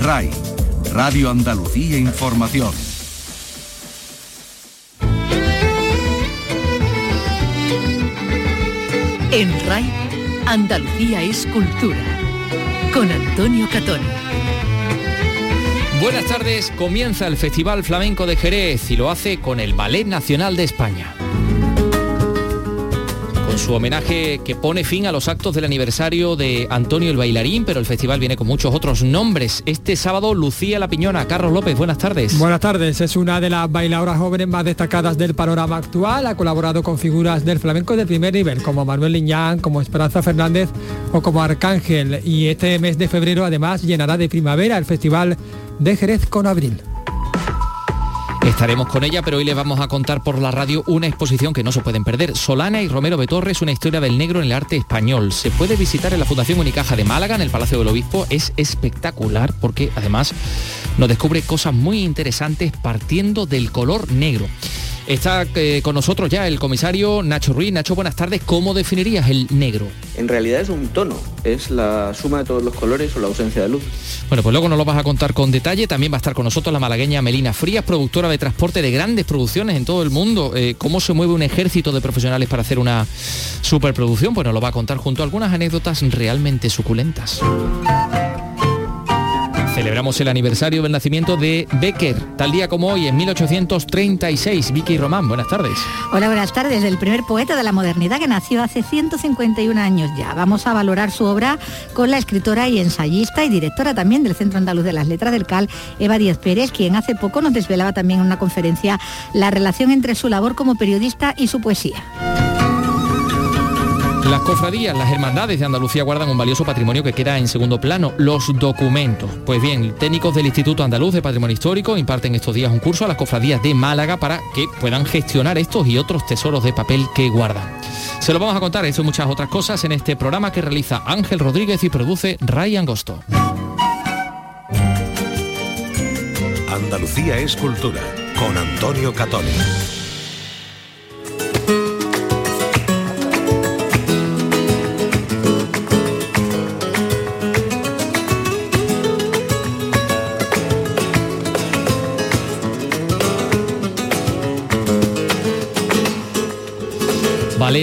RAI, Radio Andalucía Información. En RAI, Andalucía es cultura. Con Antonio Catón. Buenas tardes, comienza el Festival Flamenco de Jerez y lo hace con el Ballet Nacional de España su homenaje que pone fin a los actos del aniversario de Antonio el Bailarín, pero el festival viene con muchos otros nombres. Este sábado, Lucía La Piñona. Carlos López, buenas tardes. Buenas tardes, es una de las bailadoras jóvenes más destacadas del panorama actual. Ha colaborado con figuras del flamenco de primer nivel, como Manuel Liñán, como Esperanza Fernández o como Arcángel. Y este mes de febrero además llenará de primavera el Festival de Jerez con Abril. Estaremos con ella, pero hoy les vamos a contar por la radio una exposición que no se pueden perder. Solana y Romero Betorres, una historia del negro en el arte español. Se puede visitar en la Fundación Unicaja de Málaga, en el Palacio del Obispo. Es espectacular porque además nos descubre cosas muy interesantes partiendo del color negro. Está eh, con nosotros ya el comisario Nacho Ruiz. Nacho, buenas tardes. ¿Cómo definirías el negro? En realidad es un tono, es la suma de todos los colores o la ausencia de luz. Bueno, pues luego nos lo vas a contar con detalle. También va a estar con nosotros la malagueña Melina Frías, productora de transporte de grandes producciones en todo el mundo. Eh, ¿Cómo se mueve un ejército de profesionales para hacer una superproducción? Pues nos lo va a contar junto a algunas anécdotas realmente suculentas. Celebramos el aniversario del nacimiento de Becker, tal día como hoy, en 1836. Vicky Román, buenas tardes. Hola, buenas tardes. El primer poeta de la modernidad que nació hace 151 años ya. Vamos a valorar su obra con la escritora y ensayista y directora también del Centro Andaluz de las Letras del CAL, Eva Díaz Pérez, quien hace poco nos desvelaba también en una conferencia la relación entre su labor como periodista y su poesía. Las cofradías, las hermandades de Andalucía guardan un valioso patrimonio que queda en segundo plano, los documentos. Pues bien, técnicos del Instituto Andaluz de Patrimonio Histórico imparten estos días un curso a las cofradías de Málaga para que puedan gestionar estos y otros tesoros de papel que guardan. Se lo vamos a contar eso muchas otras cosas en este programa que realiza Ángel Rodríguez y produce Ray Angosto. Andalucía es cultura con Antonio Catoni.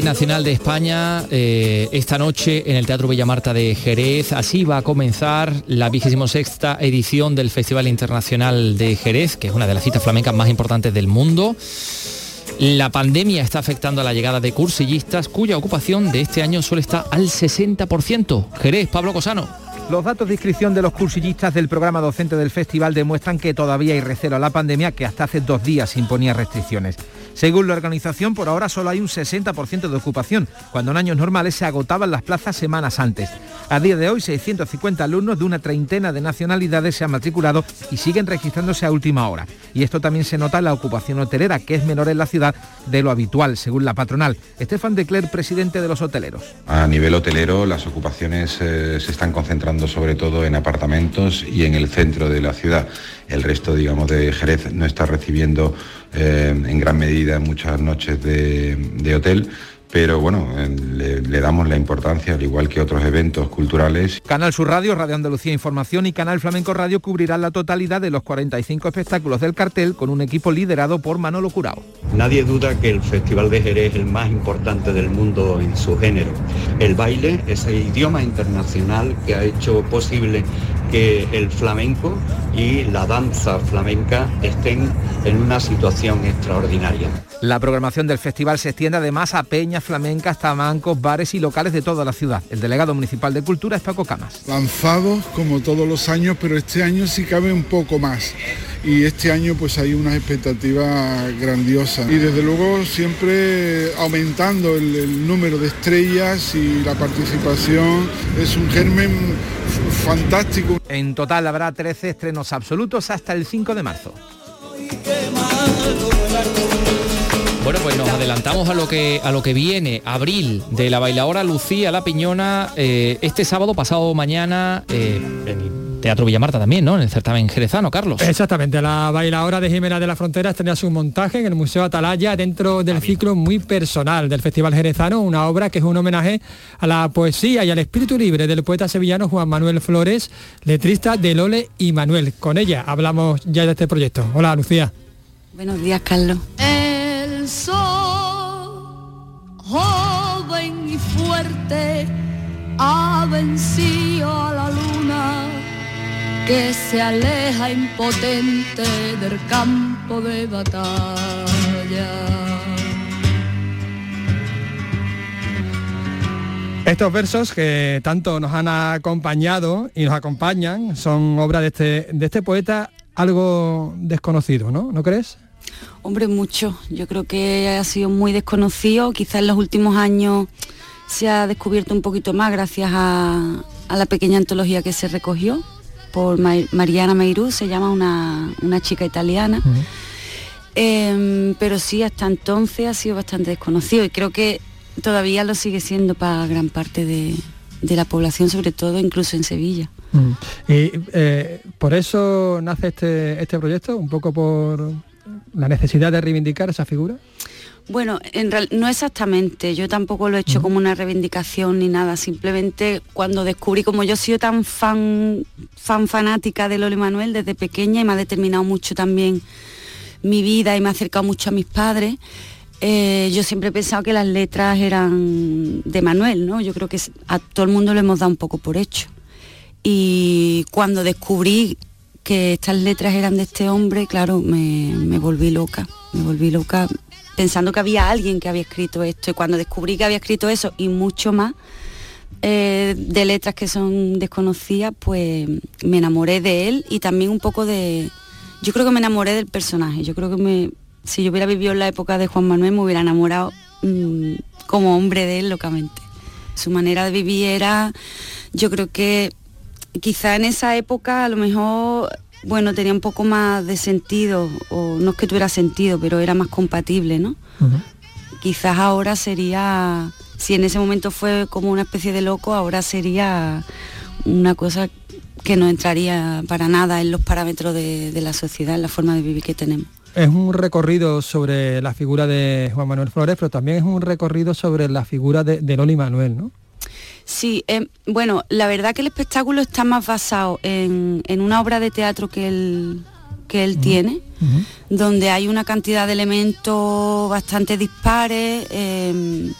Nacional de España eh, esta noche en el Teatro Bella Marta de Jerez. Así va a comenzar la vigésimo sexta edición del Festival Internacional de Jerez, que es una de las citas flamencas más importantes del mundo. La pandemia está afectando a la llegada de cursillistas cuya ocupación de este año solo está al 60%. Jerez, Pablo Cosano. Los datos de inscripción de los cursillistas del programa docente del festival demuestran que todavía hay recelo a la pandemia que hasta hace dos días imponía restricciones. Según la organización, por ahora solo hay un 60% de ocupación, cuando en años normales se agotaban las plazas semanas antes. A día de hoy, 650 alumnos de una treintena de nacionalidades se han matriculado y siguen registrándose a última hora. Y esto también se nota en la ocupación hotelera, que es menor en la ciudad de lo habitual, según la patronal. Estefan Decler, presidente de los hoteleros. A nivel hotelero, las ocupaciones eh, se están concentrando sobre todo en apartamentos y en el centro de la ciudad. El resto, digamos, de Jerez no está recibiendo eh, en gran medida muchas noches de, hotel pero bueno, le, le, damos la importancia, al igual que otros eventos culturales. Canal Sur Radio, Radio Andalucía Información y Canal Flamenco Radio cubrirán la totalidad de los 45 espectáculos del cartel con un equipo liderado por Manolo Curao. Nadie duda que el Festival de Jerez es el más importante del mundo en su género. El baile es el idioma internacional que ha hecho posible que el flamenco y la danza flamenca estén en una situación extraordinaria. La programación del festival se extiende además a peñas flamencas, tamancos, bares y locales de toda la ciudad. El delegado municipal de Cultura es Paco Camas. Lanzados como todos los años, pero este año sí cabe un poco más. Y este año pues hay unas expectativas grandiosas. Y desde luego siempre aumentando el, el número de estrellas y la participación. Es un germen fantástico. En total habrá 13 estrenos absolutos hasta el 5 de marzo. Bueno, pues nos adelantamos a lo que a lo que viene, abril, de la bailadora Lucía La Piñona, eh, este sábado pasado mañana, eh, Teatro Villamarta también, ¿no? En el certamen jerezano, Carlos. Exactamente, la bailadora de Jimena de la Frontera tenía su montaje en el Museo Atalaya dentro del ciclo muy personal del Festival Jerezano, una obra que es un homenaje a la poesía y al espíritu libre del poeta sevillano Juan Manuel Flores, letrista de Lole y Manuel. Con ella hablamos ya de este proyecto. Hola, Lucía. Buenos días, Carlos. El sol, joven y fuerte, ha vencido a la luna que se aleja impotente del campo de batalla. Estos versos que tanto nos han acompañado y nos acompañan son obra de este, de este poeta algo desconocido, ¿no? ¿No crees? Hombre, mucho. Yo creo que ha sido muy desconocido. Quizás en los últimos años se ha descubierto un poquito más gracias a, a la pequeña antología que se recogió por Mariana Meirú, se llama una, una chica italiana. Em, pero sí, hasta entonces ha sido bastante desconocido y creo que todavía lo sigue siendo para gran parte de, de la población, sobre todo incluso en Sevilla. Y eh, por eso nace este, este proyecto, un poco por la necesidad de reivindicar esa figura. Bueno, en real, no exactamente, yo tampoco lo he hecho como una reivindicación ni nada, simplemente cuando descubrí, como yo he sido tan fan, fan fanática de Loli Manuel desde pequeña y me ha determinado mucho también mi vida y me ha acercado mucho a mis padres, eh, yo siempre he pensado que las letras eran de Manuel, ¿no? Yo creo que a todo el mundo lo hemos dado un poco por hecho. Y cuando descubrí que estas letras eran de este hombre, claro, me, me volví loca, me volví loca pensando que había alguien que había escrito esto y cuando descubrí que había escrito eso y mucho más eh, de letras que son desconocidas, pues me enamoré de él y también un poco de... Yo creo que me enamoré del personaje, yo creo que me, si yo hubiera vivido en la época de Juan Manuel me hubiera enamorado mmm, como hombre de él locamente. Su manera de vivir era, yo creo que quizá en esa época a lo mejor bueno, tenía un poco más de sentido, o no es que tuviera sentido, pero era más compatible, ¿no? Uh -huh. Quizás ahora sería, si en ese momento fue como una especie de loco, ahora sería una cosa que no entraría para nada en los parámetros de, de la sociedad, en la forma de vivir que tenemos. Es un recorrido sobre la figura de Juan Manuel Flores, pero también es un recorrido sobre la figura de, de Loli Manuel, ¿no? Sí, eh, bueno, la verdad que el espectáculo está más basado en, en una obra de teatro que él, que él uh -huh. tiene, uh -huh. donde hay una cantidad de elementos bastante dispares, eh,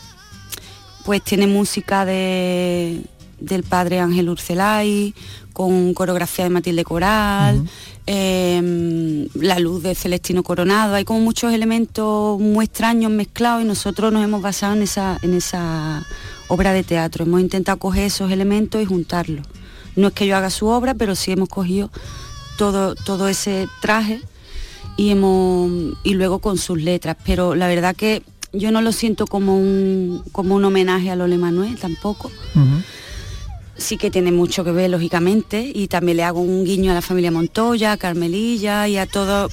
pues tiene música de, del padre Ángel Urcelay, con coreografía de Matilde Coral, uh -huh. eh, la luz de Celestino Coronado, hay como muchos elementos muy extraños mezclados y nosotros nos hemos basado en esa, en esa obra de teatro. Hemos intentado coger esos elementos y juntarlos. No es que yo haga su obra, pero sí hemos cogido todo, todo ese traje y, hemos, y luego con sus letras. Pero la verdad que yo no lo siento como un, como un homenaje a Lole Manuel tampoco. Uh -huh. Sí que tiene mucho que ver, lógicamente, y también le hago un guiño a la familia Montoya, a Carmelilla y a todo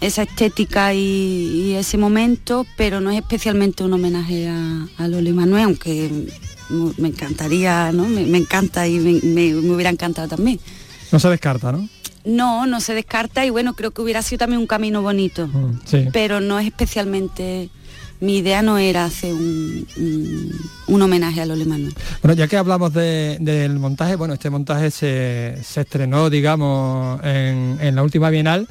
esa estética y, y, ese momento, pero no es especialmente un homenaje a, a Loli Manuel, aunque me encantaría, ¿no? Me, me encanta y me, me, me, hubiera encantado también. No se descarta, ¿no? No, no se descarta y bueno, creo que hubiera sido también un camino bonito, mm, sí. pero no es especialmente... Mi idea no era hacer un, un, un homenaje a Loli Manuel. Bueno, ya que hablamos de, del montaje, bueno, este montaje se, se estrenó, digamos, en, en la última Bienal,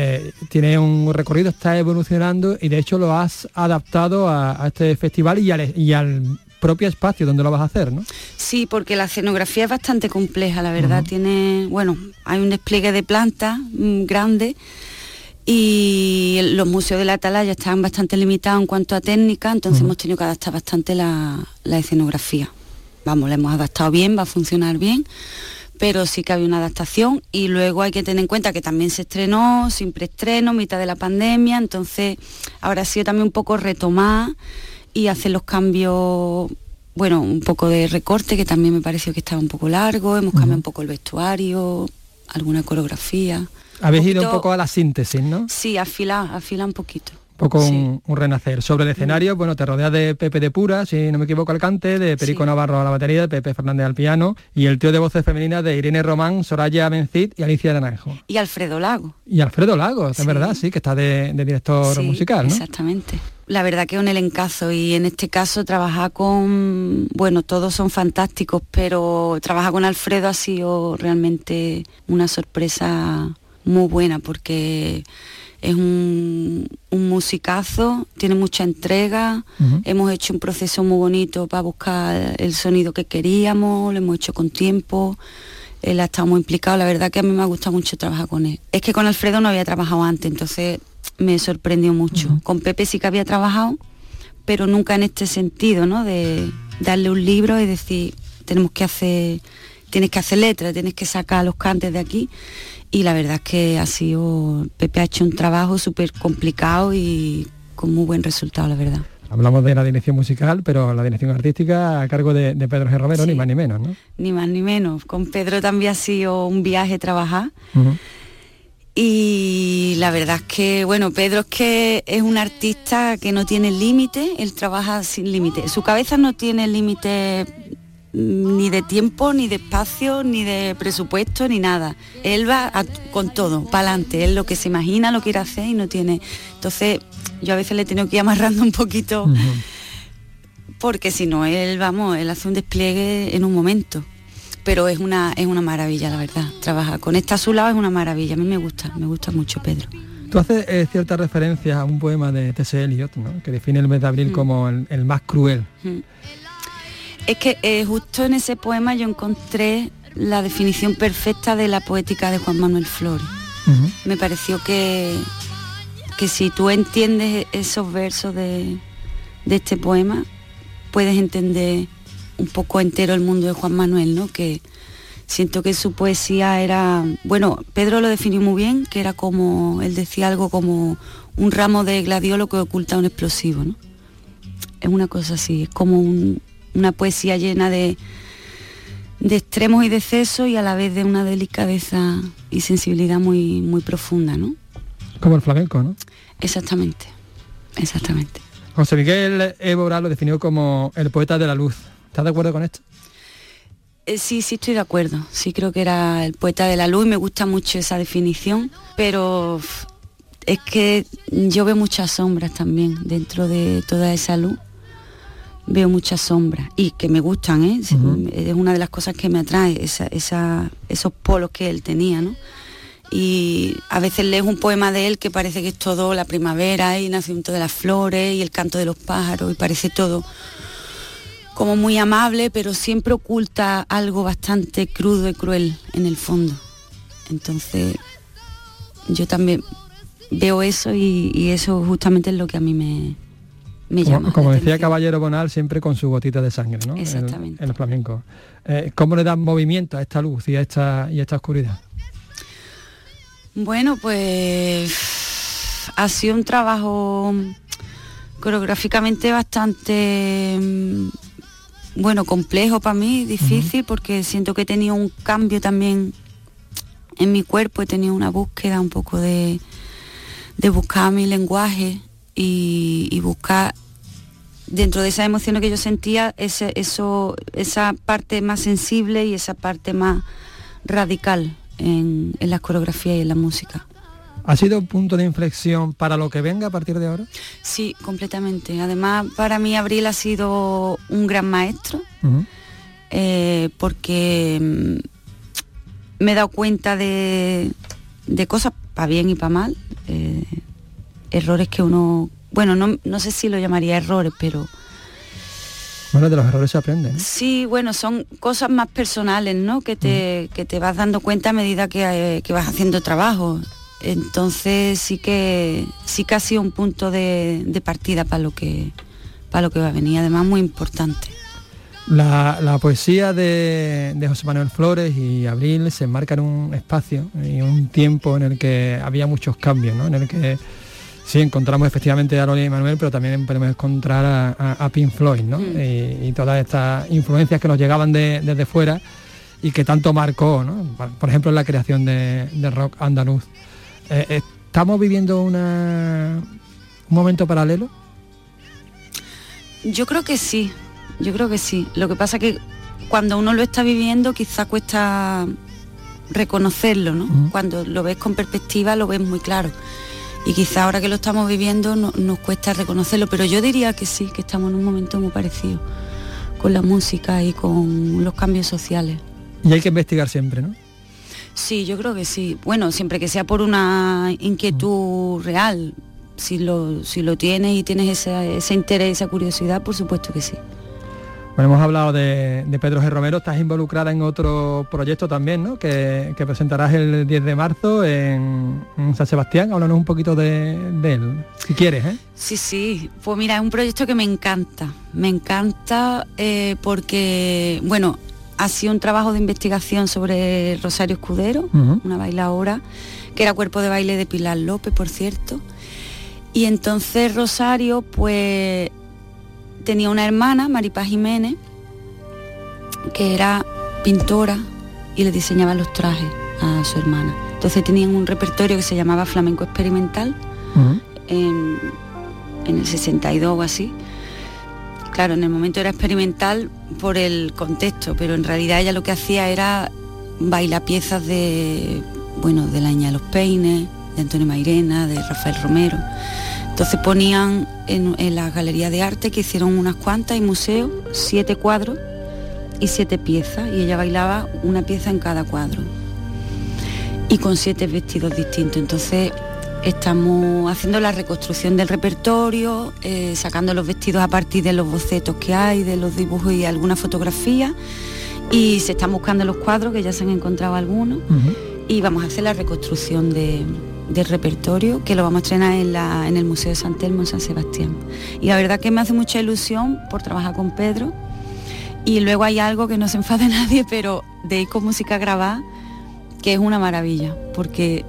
eh, tiene un recorrido, está evolucionando y de hecho lo has adaptado a, a este festival y al, y al, propio espacio donde lo vas a hacer, ¿no? Sí, porque la escenografía es bastante compleja, la verdad. Uh -huh. Tiene, bueno, hay un despliegue de plantas mmm, grande y los museos de la Atalaya están bastante limitados en cuanto a técnica, entonces uh -huh. hemos tenido que adaptar bastante la, la escenografía. Vamos, la hemos adaptado bien, va a funcionar bien pero sí que había una adaptación y luego hay que tener en cuenta que también se estrenó sin preestreno, mitad de la pandemia, entonces ahora ha sido también un poco retomar y hacer los cambios, bueno, un poco de recorte que también me pareció que estaba un poco largo, hemos cambiado uh -huh. un poco el vestuario, alguna coreografía. Habéis ido un poco a la síntesis, ¿no? Sí, afila, afila un poquito. Poco un, un renacer. Sobre el escenario, bueno, te rodeas de Pepe de Pura, si no me equivoco al cante, de Perico Navarro a la batería, de Pepe Fernández al piano, y el tío de voces femeninas de Irene Román, Soraya Mencid y Alicia Naranjo. Y Alfredo Lago. Y Alfredo Lago, es verdad, sí, que está de, de director musical, ¿no? Exactamente. La verdad que un elencazo y en este caso trabajar con, bueno, todos son fantásticos, pero trabajar con Alfredo ha sido realmente una sorpresa muy buena porque es un, un musicazo, tiene mucha entrega, hemos hecho un proceso muy bonito para buscar el sonido que queríamos, lo hemos hecho con tiempo, él ha estado muy implicado, la verdad que a mí me ha gustado mucho trabajar con él. Es que con Alfredo no había trabajado antes, entonces me sorprendió mucho. Con Pepe sí que había trabajado, pero nunca en este sentido, ¿no? De darle un libro y decir, tenemos que hacer, tienes que hacer letras, tienes que sacar los cantes de aquí. Y la verdad es que ha sido, Pepe ha hecho un trabajo súper complicado y con muy buen resultado, la verdad. Hablamos de la dirección musical, pero la dirección artística a cargo de, de Pedro G. Romero, ni más ni menos, ¿no? Ni más ni menos. Con Pedro también ha sido un viaje trabajar. Y la verdad es que, bueno, Pedro es que es un artista que no tiene límite, él trabaja sin límite. Su cabeza no tiene límite ni de tiempo, ni de espacio, ni de presupuesto, ni nada. Él va a- con todo, para adelante. Él lo que se imagina lo quiere hacer y no tiene. Entonces, yo a veces le he tenido que ir amarrando un poquito, porque si no, él, vamos, él hace un despliegue en un momento pero es una es una maravilla la verdad trabajar con esta a su lado es una maravilla a mí me gusta me gusta mucho Pedro Tú haces eh, cierta referencia a un poema de T.S. Eliot, ¿no? que define el mes de abril Mm. como el, el más cruel. Mm. Es que eh, justo en ese poema yo encontré la definición perfecta de la poética de Juan Manuel Flores me pareció que que si tú entiendes esos versos de, de este poema puedes entender un poco entero el mundo de Juan Manuel, ¿no? Que siento que su poesía era, bueno, Pedro lo definió muy bien, que era como, él decía algo como un ramo de gladiolo que oculta un explosivo, ¿no? Es una cosa así, es como un- una poesía llena de, de extremos y de excesos y a la vez de una delicadeza y sensibilidad muy, muy profunda, ¿no? Como el flamenco, ¿no? Exactamente, exactamente. José Miguel Évora lo definió como el poeta de la luz. ¿Estás de acuerdo con esto? Eh, sí, sí estoy de acuerdo. Sí creo que era el poeta de la luz y me gusta mucho esa definición, pero es que yo veo muchas sombras también dentro de toda esa luz. Veo muchas sombras y que me gustan, ¿eh? Es- es una de las cosas que me atrae, esa- esa- esos polos que él tenía, ¿no? Y a veces lees un poema de él que parece que es todo la primavera y el nacimiento de las flores y el canto de los pájaros y parece todo como muy amable, pero siempre oculta algo bastante crudo y cruel en el fondo. Entonces, yo también veo eso y, y eso justamente es lo que a mí me, me Como, llama. como la decía. Caballero Bonal, siempre con su gotita de sangre, ¿no? Exactamente. El, flamenco. Eh, ¿Cómo le dan movimiento a esta luz y a esta, y a esta oscuridad? Bueno, pues ha sido un trabajo coreográficamente bastante mm, bueno, complejo para mí, difícil, porque siento que he tenido un cambio también en mi cuerpo, he tenido una búsqueda un poco de, de buscar mi lenguaje y, y buscar dentro de esas emociones que yo sentía, ese, eso, esa parte más sensible y esa parte más radical en, en la coreografía y en la música. ¿Ha sido un punto de inflexión para lo que venga a partir de ahora? Sí, completamente. Además, para mí Abril ha sido un gran maestro eh, porque mm, me he dado cuenta de, de cosas para bien y para mal, eh, errores que uno, bueno, no, no sé si lo llamaría errores, pero Bueno, de los errores se aprende. ¿no? sí, bueno, son cosas más personales, ¿no? Que te, que te vas dando cuenta a medida que, eh, que vas haciendo trabajo. Entonces sí que sí que ha sido un punto de, de partida para lo que para lo que va a venir, además muy importante. La, la poesía de, de José Manuel Flores y Abril se enmarca en un espacio y un tiempo en el que había muchos cambios, ¿no? en el que sí encontramos efectivamente a Loli y Manuel, pero también podemos encontrar a, a- a Pink Floyd ¿no? y, y todas estas influencias que nos llegaban de- desde fuera y que tanto marcó, ¿no? por ejemplo, en la creación de, rock andaluz. Eh, estamos viviendo una, ¿Un momento paralelo? Yo creo que sí, yo creo que sí. Lo que pasa que cuando uno lo está viviendo quizá cuesta reconocerlo, ¿no? Cuando lo ves con perspectiva lo ves muy claro. Y quizá ahora que lo estamos viviendo nos cuesta reconocerlo, pero yo diría que sí, que estamos en un momento muy parecido con la música y con los cambios sociales. Y hay que investigar siempre, ¿no? Sí, yo creo que sí. Bueno, siempre que sea por una inquietud real. Si lo, si lo tienes y tienes ese, ese interés, esa curiosidad, por supuesto que sí. Bueno, hemos hablado de, Pedro G. Romero, estás involucrada en otro proyecto también, ¿no? Que, presentarás el 10 de marzo en, San Sebastián. Háblanos un poquito de, él, si quieres, ¿eh? Sí, sí. Pues mira, es un proyecto que me encanta. Me encanta eh, porque, bueno, ha sido un trabajo de investigación sobre Rosario Escudero, una bailadora, que era cuerpo de baile de Pilar López, por cierto. Y entonces Rosario, pues tenía una hermana, Maripaz Jiménez, que era pintora y le diseñaba los trajes a su hermana. Entonces tenían un repertorio que se llamaba Flamenco Experimental en, el 62 o así. Claro, en el momento era experimental por el contexto, pero en realidad ella lo que hacía era bailar piezas de, bueno, de la Ña Los Peines, de Antonio Mairena, de Rafael Romero. Entonces ponían en, la galería de arte, que hicieron unas cuantas, y museo, siete cuadros y siete piezas, y ella bailaba una pieza en cada cuadro. Y con siete vestidos distintos. Entonces estamos haciendo la reconstrucción del repertorio, eh, sacando los vestidos a partir de los bocetos que hay, de los dibujos y alguna fotografía. Y se están buscando los cuadros, que ya se han encontrado algunos, y vamos a hacer la reconstrucción de, del repertorio que lo vamos a estrenar en, la, en el Museo de San Telmo en San Sebastián. Y la verdad que me hace mucha ilusión por trabajar con Pedro. Y luego hay algo que no se enfade nadie, pero de ir con música grabada, que es una maravilla, porque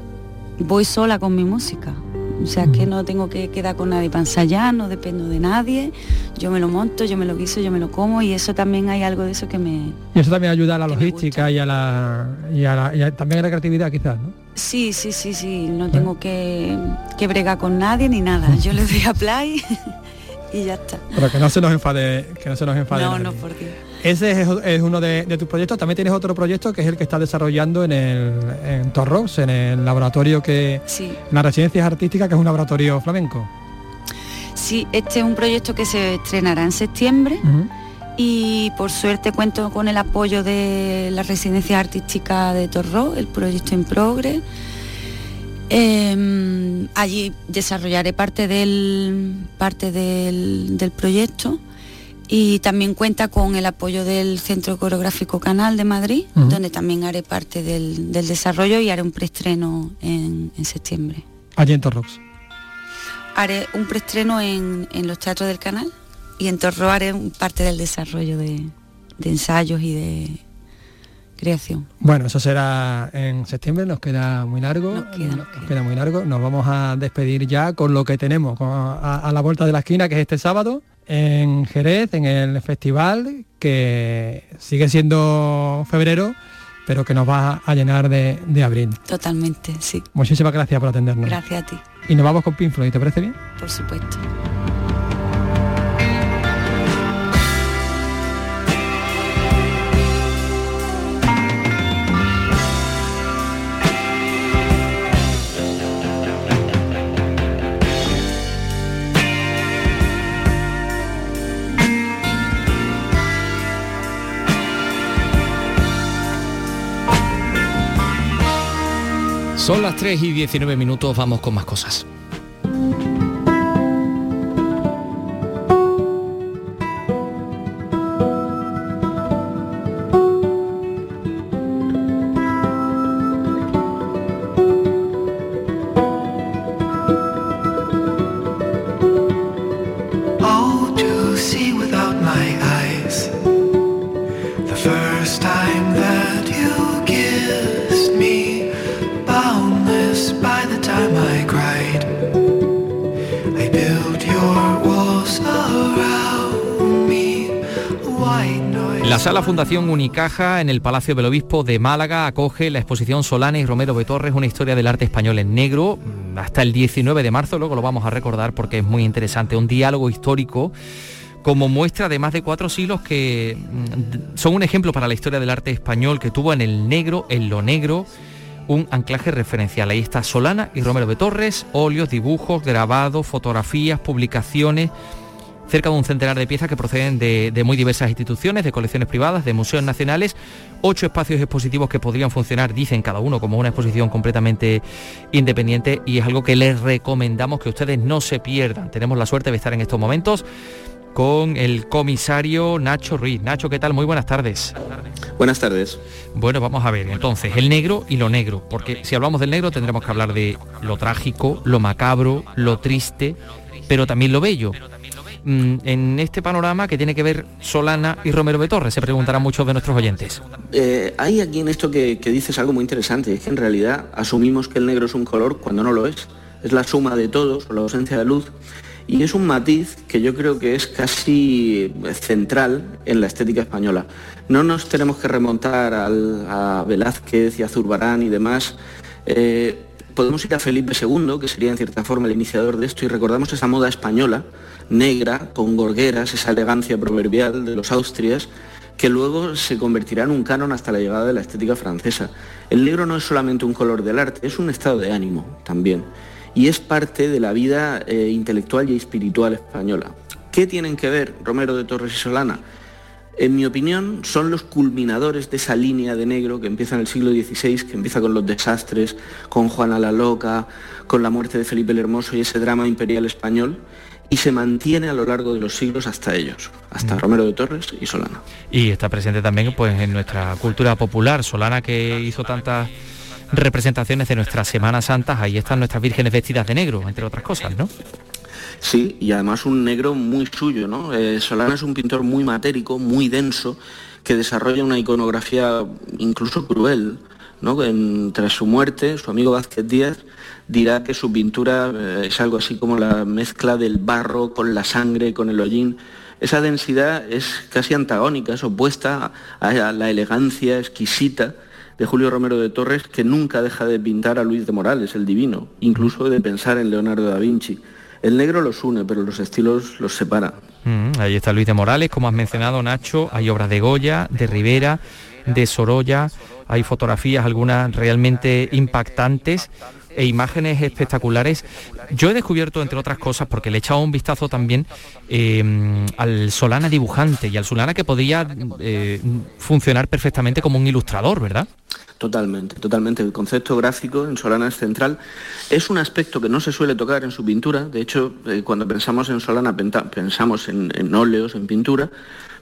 voy sola con mi música. O sea que no tengo que quedar con nadie para ensayar, no dependo de nadie. Yo me lo monto, yo me lo guiso, yo me lo como y eso también hay algo de eso que me... Y eso también ayuda a la logística y a la, y a también a la creatividad quizás, ¿no? Sí, sí, sí, sí. No tengo que, que bregar con nadie ni nada. Yo le doy a play y ya está. Pero que no se nos enfade, que no se nos enfade. No, no, porque ese es, uno de, tus proyectos. También tienes otro proyecto que es el que está desarrollando en el en Torros, en el laboratorio que. Sí. En las residencias artísticas, que es un laboratorio flamenco. Sí, este es un proyecto que se estrenará en septiembre. Y por suerte cuento con el apoyo de la residencia artística de Torró, el proyecto en progre. Em, allí desarrollaré parte del, parte del proyecto y también cuenta con el apoyo del Centro Coreográfico Canal de Madrid, donde también haré parte del, desarrollo y haré un preestreno en, septiembre. Allí en Torrox. Haré un preestreno en, los teatros del canal y en Torro haré parte del desarrollo de, ensayos y de creación. Bueno, eso será en septiembre, nos queda muy largo. Nos queda, muy largo. Nos vamos a despedir ya con lo que tenemos a la vuelta de la esquina, que es este sábado en Jerez, en el festival, que sigue siendo febrero, pero que nos va a llenar de, abril. Totalmente, sí. Muchísimas gracias por atendernos. Gracias a ti. Y nos vamos con Pink Floyd, ¿te parece bien? Por supuesto. Son las 3 y 19 minutos, vamos con más cosas. La Fundación Unicaja en el Palacio del Obispo de Málaga acoge la exposición Solana y Romero Betorres, una historia del arte español en negro, mm, hasta el 19 de marzo, luego lo vamos a recordar porque es muy interesante, un diálogo histórico como muestra de más de cuatro siglos que mm, son un ejemplo para la historia del arte español que tuvo en el negro, en lo negro, un anclaje referencial. Ahí está Solana y Romero Betorres, óleos, dibujos, grabados, fotografías, publicaciones cerca de un centenar de piezas que proceden de, muy diversas instituciones, de colecciones privadas, de museos nacionales, ocho espacios expositivos que podrían funcionar, dicen cada uno, como una exposición completamente independiente y es algo que les recomendamos que ustedes no se pierdan. Tenemos la suerte de estar en estos momentos con el comisario Nacho Ruiz. Nacho, ¿qué tal? Muy buenas tardes. Buenas tardes. Bueno, vamos a ver, entonces, el negro y lo negro, porque si hablamos del negro tendremos que hablar de lo trágico, lo macabro, lo triste, pero también lo bello. Mm, en este panorama que tiene que ver Solana y Romero de Torres? Se preguntarán muchos de nuestros oyentes. Eh, hay aquí en esto que, dices algo muy interesante, es que en realidad asumimos que el negro es un color cuando no lo es. Es la suma de todos o la ausencia de luz. Y es un matiz que yo creo que es casi central en la estética española. No nos tenemos que remontar a Velázquez y a Zurbarán y demás. Eh, podemos ir a Felipe II, que sería en cierta forma el iniciador de esto, y recordamos esa moda española negra, con gorgueras, esa elegancia proverbial de los Austrias, que luego se convertirá en un canon hasta la llegada de la estética francesa. El negro no es solamente un color del arte, es un estado de ánimo también, y es parte de la vida eh, intelectual y espiritual española. ¿Qué tienen que ver Romero de Torres y Solana? En mi opinión, son los culminadores de esa línea de negro que empieza en el siglo XVI, que empieza con los desastres, con Juana la Loca, con la muerte de Felipe el Hermoso y ese drama imperial español, y se mantiene a lo largo de los siglos hasta ellos, hasta mm. Romero de Torres y Solana. Y está presente también pues, en nuestra cultura popular, Solana que hizo tantas representaciones de nuestras Semanas Santas, ahí están nuestras vírgenes vestidas de negro, entre otras cosas, ¿no? Sí, y además un negro muy suyo, ¿no? Eh, Solana es un pintor muy matérico, muy denso, que desarrolla una iconografía incluso cruel, ¿no? tras su muerte, su amigo Vázquez Díaz dirá que su pintura eh, es algo así como la mezcla del barro con la sangre, con el hollín. Esa densidad es casi antagónica, es opuesta a la elegancia exquisita de Julio Romero de Torres, que nunca deja de pintar a Luis de Morales, el divino, incluso de pensar en Leonardo da Vinci. El negro los une, pero los estilos los separa. Mm, ahí está Luis de Morales, como has mencionado Nacho, hay obras de Goya, de Rivera, de Sorolla, hay fotografías, algunas realmente impactantes e imágenes espectaculares. Yo he descubierto, entre otras cosas, porque le he echado un vistazo también eh, al Solana dibujante y al Solana que podía eh, funcionar perfectamente como un ilustrador, ¿verdad? Totalmente, totalmente. El concepto gráfico en Solana es central. Es un aspecto que no se suele tocar en su pintura. De hecho, eh, cuando pensamos en Solana pensamos en, en, óleos, en pintura.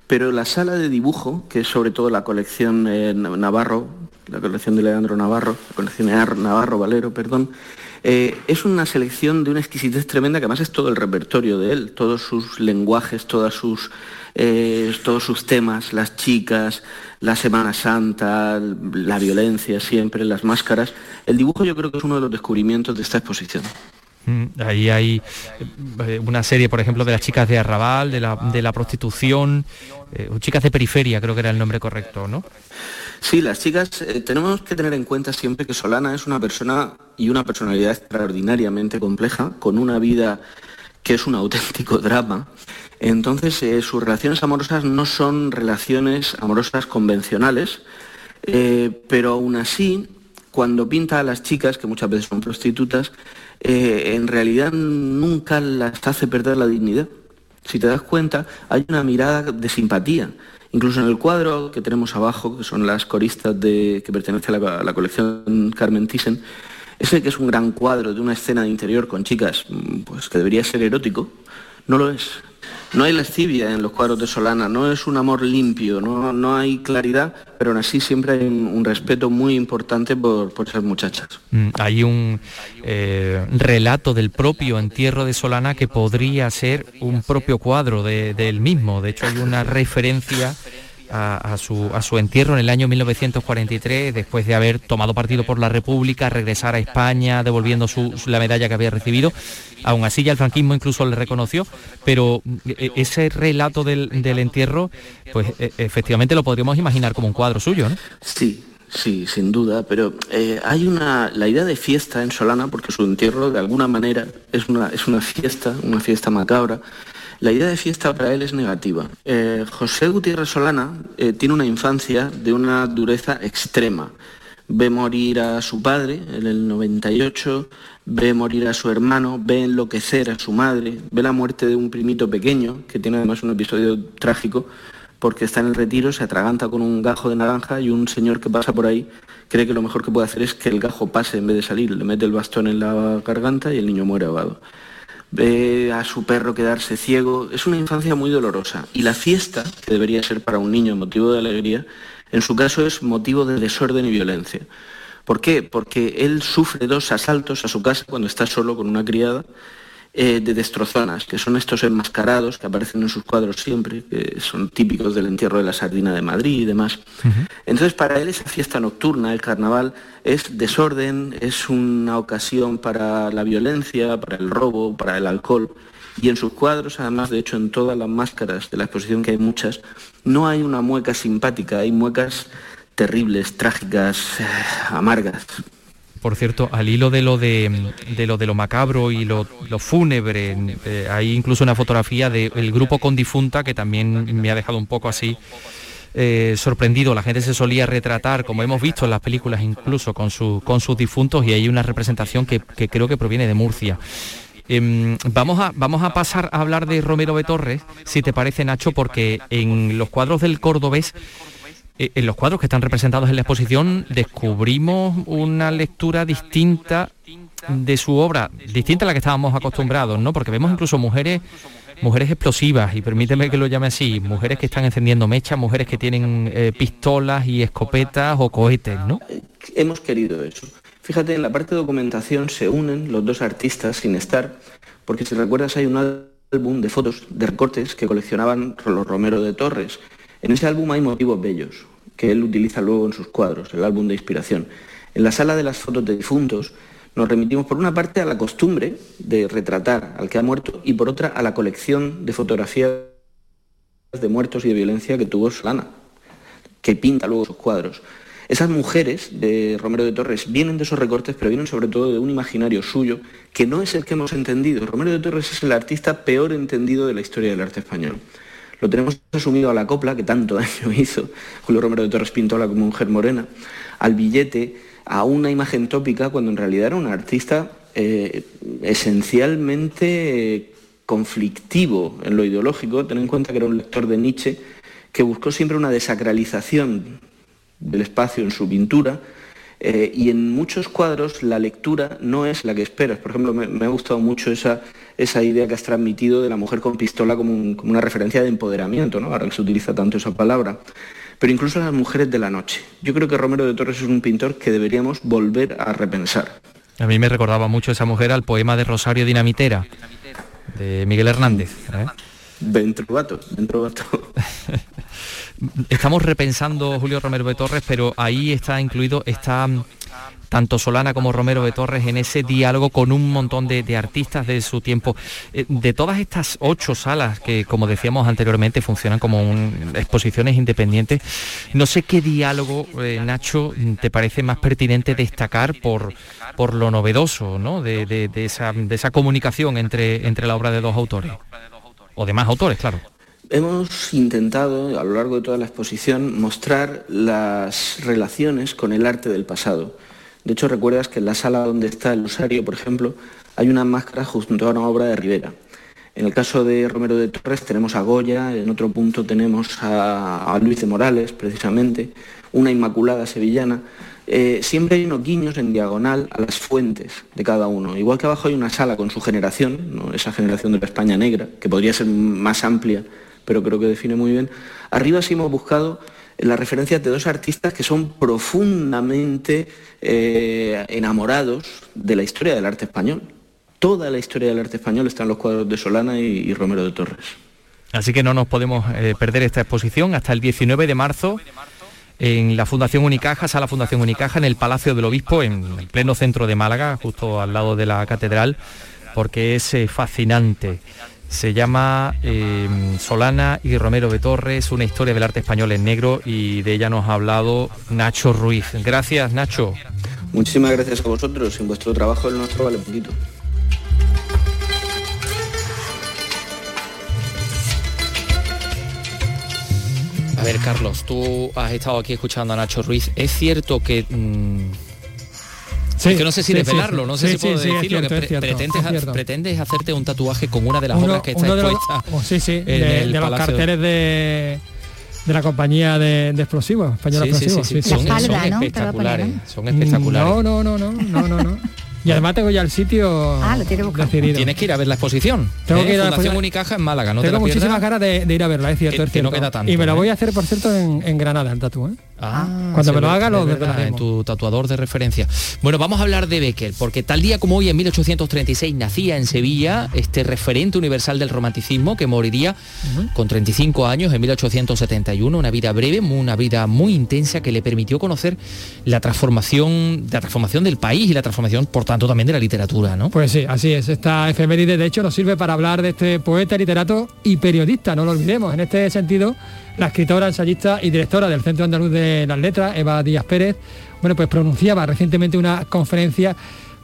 Pero la sala de dibujo, que es sobre todo la colección Navarro, la colección de Leandro Navarro, la colección Navarro Valero, perdón, eh, es una selección de una exquisitez tremenda que además es todo el repertorio de él, todos sus lenguajes, todas sus, eh, todos sus temas, las chicas, la Semana Santa, la violencia siempre, las máscaras. El dibujo yo creo que es uno de los descubrimientos de esta exposición. Mm, ahí hay eh, una serie, por ejemplo, de las chicas de Arrabal, de la, de la prostitución, chicas de periferia, creo que era el nombre correcto, ¿no? Sí, las chicas, eh, tenemos que tener en cuenta siempre que Solana es una persona y una personalidad extraordinariamente compleja, con una vida que es un auténtico drama. Entonces, eh, sus relaciones amorosas no son relaciones amorosas convencionales, eh, pero aún así, cuando pinta a las chicas, que muchas veces son prostitutas, en realidad nunca las hace perder la dignidad. Si te das cuenta, hay una mirada de simpatía Incluso en el cuadro que tenemos abajo, que son las coristas que pertenece a la, colección Carmen Thyssen, ese que es un gran cuadro de una escena de interior con chicas, mm, pues que debería ser erótico, no lo es. No hay lascivia en los cuadros de Solana, no es un amor limpio, no, hay claridad, pero aún así siempre hay un, respeto muy importante por, esas muchachas. Mm, hay un eh, relato del propio entierro de Solana que podría ser un propio cuadro del mismo. De hecho, hay una referencia a, su, a su entierro en el año 1943, después de haber tomado partido por la República, regresar a España, devolviendo su, la medalla que había recibido. Aún así ya el franquismo incluso le reconoció, pero e, ese relato del, entierro, pues e, efectivamente lo podríamos imaginar como un cuadro suyo, ¿no? Sí, Sí, sin duda, pero eh, hay una, la idea de fiesta en Solana, porque su entierro de alguna manera es una, es una fiesta, una fiesta macabra, la idea de fiesta para él es negativa. Eh, José Gutiérrez Solana eh, tiene una infancia de una dureza extrema. Ve morir a su padre en el 98, ve morir a su hermano, ve enloquecer a su madre, ve la muerte de un primito pequeño, que tiene además un episodio trágico, porque está en el retiro, se atraganta con un gajo de naranja y un señor que pasa por ahí cree que lo mejor que puede hacer es que el gajo pase en vez de salir, le mete el bastón en la garganta y el niño muere ahogado ve a su perro quedarse ciego. Es una infancia muy dolorosa. Y la fiesta, que debería ser para un niño motivo de alegría, en su caso es motivo de desorden y violencia. ¿Por qué? Porque él sufre dos asaltos a su casa cuando está solo con una criada eh, de destrozonas, que son estos enmascarados que aparecen en sus cuadros siempre, que son típicos del entierro de la sardina de Madrid y demás. Entonces, para él esa fiesta nocturna, el carnaval, es desorden, es una ocasión para la violencia, para el robo, para el alcohol. Y en sus cuadros, además, de hecho, en todas las máscaras de la exposición, que hay muchas, no hay una mueca simpática, hay muecas terribles, trágicas, eh, amargas. Por cierto, al hilo de lo de, lo, de lo macabro y lo, fúnebre, eh, hay incluso una fotografía del grupo con difunta que también me ha dejado un poco así eh, sorprendido. La gente se solía retratar, como hemos visto en las películas, incluso con, su, con sus difuntos, y hay una representación que, creo que proviene de Murcia. Em, vamos, a, vamos a pasar a hablar de Romero de Torres, si te parece, Nacho, porque en los cuadros del cordobés en los cuadros que están representados en la exposición descubrimos una lectura distinta de su obra, distinta a la que estábamos acostumbrados, ¿no? Porque vemos incluso mujeres mujeres explosivas, y permíteme que lo llame así, mujeres que están encendiendo mechas, mujeres que tienen eh, pistolas y escopetas o cohetes, ¿no? Hemos querido eso. Fíjate, en la parte de documentación se unen los dos artistas sin estar, porque si recuerdas hay un álbum de fotos, de recortes que coleccionaban los Romero de Torres, en ese álbum hay motivos bellos que él utiliza luego en sus cuadros, el álbum de inspiración. En la sala de las fotos de difuntos nos remitimos por una parte a la costumbre de retratar al que ha muerto y por otra a la colección de fotografías de muertos y de violencia que tuvo Solana, que pinta luego sus cuadros. Esas mujeres de Romero de Torres vienen de esos recortes, pero vienen sobre todo de un imaginario suyo que no es el que hemos entendido. Romero de Torres es el artista peor entendido de la historia del arte español lo tenemos asumido a la copla, que tanto daño hizo, Julio Romero de Torres Pintola como mujer morena, al billete, a una imagen tópica, cuando en realidad era un artista eh, esencialmente conflictivo en lo ideológico. Ten en cuenta que era un lector de Nietzsche que buscó siempre una desacralización del espacio en su pintura, eh, y en muchos cuadros la lectura no es la que esperas. Por ejemplo, me, ha gustado mucho esa, esa, idea que has transmitido de la mujer con pistola como, una referencia de empoderamiento, ¿no? ahora que se utiliza tanto esa palabra. Pero incluso las mujeres de la noche. Yo creo que Romero de Torres es un pintor que deberíamos volver a repensar. A mí me recordaba mucho esa mujer al poema de Rosario Dinamitera, de Miguel Hernández. ¿eh? Ventrovato, Ventrovato. Estamos repensando Julio Romero de Torres, pero ahí está incluido, está tanto Solana como Romero de Torres en ese diálogo con un montón de, artistas de su tiempo. Eh, de todas estas ocho salas que, como decíamos anteriormente, funcionan como exposiciones independientes, no sé qué diálogo, eh, Nacho, te parece más pertinente destacar por, por lo novedoso ¿no? de, esa, de esa comunicación entre, entre la obra de dos autores, o de más autores, claro. Hemos intentado a lo largo de toda la exposición mostrar las relaciones con el arte del pasado. De hecho, recuerdas que en la sala donde está el usario, por ejemplo, hay una máscara junto a una obra de Rivera. En el caso de Romero de Torres tenemos a Goya, en otro punto tenemos a, Luis de Morales, precisamente, una Inmaculada sevillana. Eh, siempre hay unos guiños en diagonal a las fuentes de cada uno. Igual que abajo hay una sala con su generación, esa generación de la España negra, que podría ser más amplia pero creo que define muy bien. Arriba sí hemos buscado las referencias de dos artistas que son profundamente eh, enamorados de la historia del arte español. Toda la historia del arte español está en los cuadros de Solana y, Romero de Torres. Así que no nos podemos eh, perder esta exposición hasta el 19 de marzo en la Fundación Unicaja, Sala Fundación Unicaja, en el Palacio del Obispo, en el pleno centro de Málaga, justo al lado de la catedral, porque es eh, fascinante. Se llama eh, Solana y Romero de Torres, una historia del arte español en negro y de ella nos ha hablado Nacho Ruiz. Gracias, Nacho. Muchísimas gracias a vosotros. Sin vuestro trabajo el nuestro vale poquito. A ver, Carlos, tú has estado aquí escuchando a Nacho Ruiz. ¿Es cierto que... mm, Sí, es que no sé si sí, desvelarlo, sí, no sé sí, si puedo sí, sí, es decirlo, cierto, que es pre- cierto, pretendes, es cierto. pretendes hacerte un tatuaje con una de las Uno- obras que está uno de los- expuesta oh, sí, sí, en de, el de los carteles de, de la compañía de, de explosivos, española Sí, sí, explosivos. sí, sí, son- son espectaculares, son espectaculares. No, no, no, no, no, no, no. Y además tengo ya el sitio Ah, lo tiene. Tienes que ir a ver la exposición. Tengo ¿eh? que ir a la Fundación exposición. Unicaja en Málaga, no te tengo la muchísimas ganas de, de ir a verla, es cierto, Que- es que no cierto. queda tanto, y me la ¿eh? voy a hacer, por cierto, en, en Granada, el tatu, ¿eh? Ah, Cuando sí, me lo haga lo verdad, en tu tatuador de referencia. Bueno, vamos a hablar de Becker, porque tal día como hoy, en 1836, nacía en Sevilla este referente universal del romanticismo que moriría con 35 años en 1871, una vida breve, una vida muy intensa que le permitió conocer la transformación, la transformación del país y la transformación, por tanto, también de la literatura, ¿no? Pues sí, así es. Esta efeméride, de hecho, nos sirve para hablar de este poeta, literato y periodista, no lo olvidemos. En este sentido, la escritora, ensayista y directora del Centro Andaluz de las Letras, Eva Díaz Pérez, bueno, pues pronunciaba recientemente una conferencia,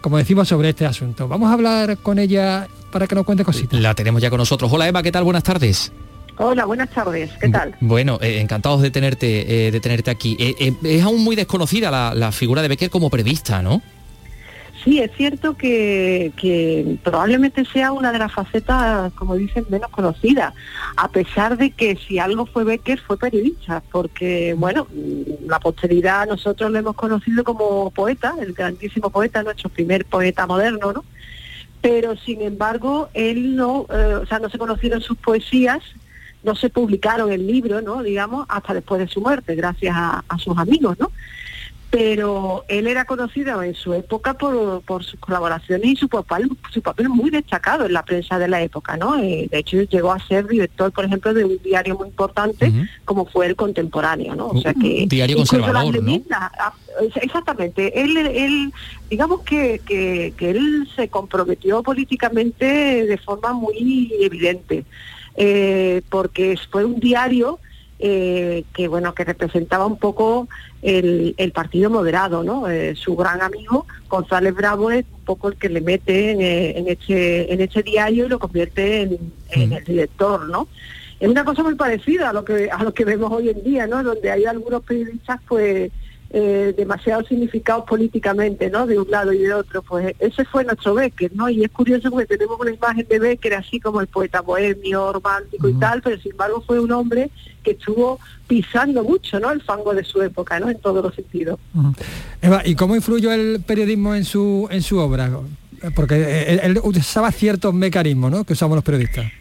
como decimos, sobre este asunto. Vamos a hablar con ella para que nos cuente cositas. La tenemos ya con nosotros. Hola Eva, ¿qué tal? Buenas tardes. Hola, buenas tardes. ¿Qué tal? Bueno, eh, encantados de tenerte, eh, de tenerte aquí. Eh, eh, es aún muy desconocida la, la figura de Becker como periodista, ¿no? Sí, es cierto que, probablemente sea una de las facetas, como dicen, menos conocidas, a pesar de que si algo fue Becker fue periodista, porque, bueno, la posteridad nosotros lo hemos conocido como poeta, el grandísimo poeta, nuestro primer poeta moderno, ¿no? Pero, sin embargo, él no, eh, o sea, no se conocieron sus poesías, no se publicaron en libro, ¿no? Digamos, hasta después de su muerte, gracias a sus amigos, ¿no? Pero él era conocido en su época por, por sus colaboraciones y su papel, su papel muy destacado en la prensa de la época, ¿no? Eh, de hecho, llegó a ser director, por ejemplo, de un diario muy importante como fue el Contemporáneo, ¿no? O sea que Un diario conservador, ¿no? ah, Exactamente, él, él digamos que, que, que él se comprometió políticamente de forma muy evidente, eh, porque fue un diario eh, que bueno que representaba un poco el, el partido moderado, ¿no? Eh, su gran amigo González Bravo es un poco el que le mete en, eh, en este en este diario y lo convierte en, en el director, ¿no? Es una cosa muy parecida a lo que a lo que vemos hoy en día, ¿no? Donde hay algunos periodistas pues eh, demasiado significados políticamente, ¿no? De un lado y de otro. Pues ese fue nuestro Becker, ¿no? Y es curioso porque tenemos una imagen de Becker así como el poeta bohemio, romántico y tal, pero sin embargo fue un hombre que estuvo pisando mucho, ¿no? El fango de su época, ¿no? En todos los sentidos. Eva, ¿y cómo influyó el periodismo en su en su obra? Porque él, él usaba ciertos mecanismos, ¿no? Que usamos los periodistas.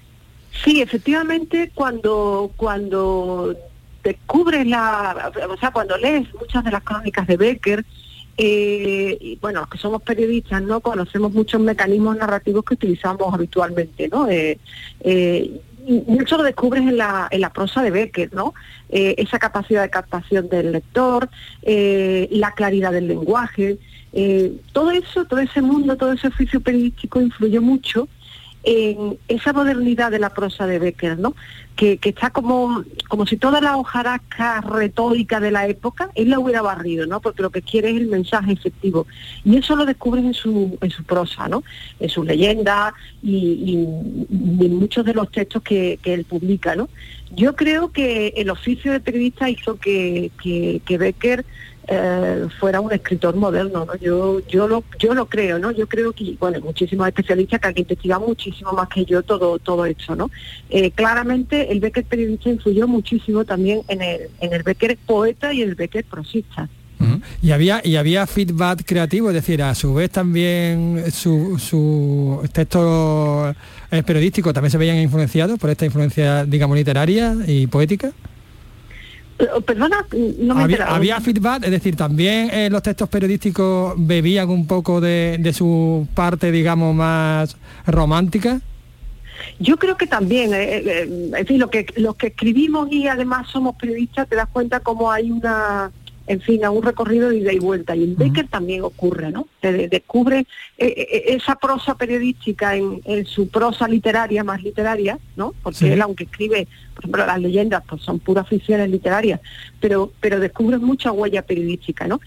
Sí, efectivamente, cuando cuando descubres la, o sea, cuando lees muchas de las crónicas de Becker, eh, y bueno, que somos periodistas, ¿no? Conocemos muchos mecanismos narrativos que utilizamos habitualmente, ¿no? Eh, eh, mucho lo descubres en la, en la prosa de Becker, ¿no? Eh, esa capacidad de captación del lector, eh, la claridad del lenguaje, eh, todo eso, todo ese mundo, todo ese oficio periodístico influyó mucho en esa modernidad de la prosa de Becker, ¿no? Que, está como, como si toda la hojarasca retórica de la época él la hubiera barrido, ¿no? Porque lo que quiere es el mensaje efectivo. Y eso lo descubres en su, en su prosa, ¿no? En sus leyendas y, en muchos de los textos que, que él publica, ¿no? Yo creo que el oficio de periodista hizo que, que Becker eh, fuera un escritor moderno, ¿no? Yo, yo lo, yo lo creo, ¿no? Yo creo que, bueno, muchísimos especialistas que han investigado muchísimo más que yo todo, todo esto, ¿no? Eh, claramente el Becker periodista influyó muchísimo también en el, en el Becker poeta y el Becker prosista. Y había y había feedback creativo, es decir, a su vez también su, su texto eh, periodístico también se veían influenciados por esta influencia, digamos, literaria y poética. Eh, Perdona, no me había, había feedback, es decir, también eh, los textos periodísticos bebían un poco de, de su parte, digamos, más romántica. Yo creo que también, eh, eh, en fin, lo que, los que escribimos y además somos periodistas, te das cuenta cómo hay una en fin, a un recorrido de ida y vuelta. Y en Becker también ocurre, ¿no? Se descubre eh, esa prosa periodística en, su prosa literaria, más literaria, ¿no? Porque él, aunque escribe, por ejemplo, las leyendas, pues son puras ficciones literarias, pero, pero descubre mucha huella periodística, ¿no?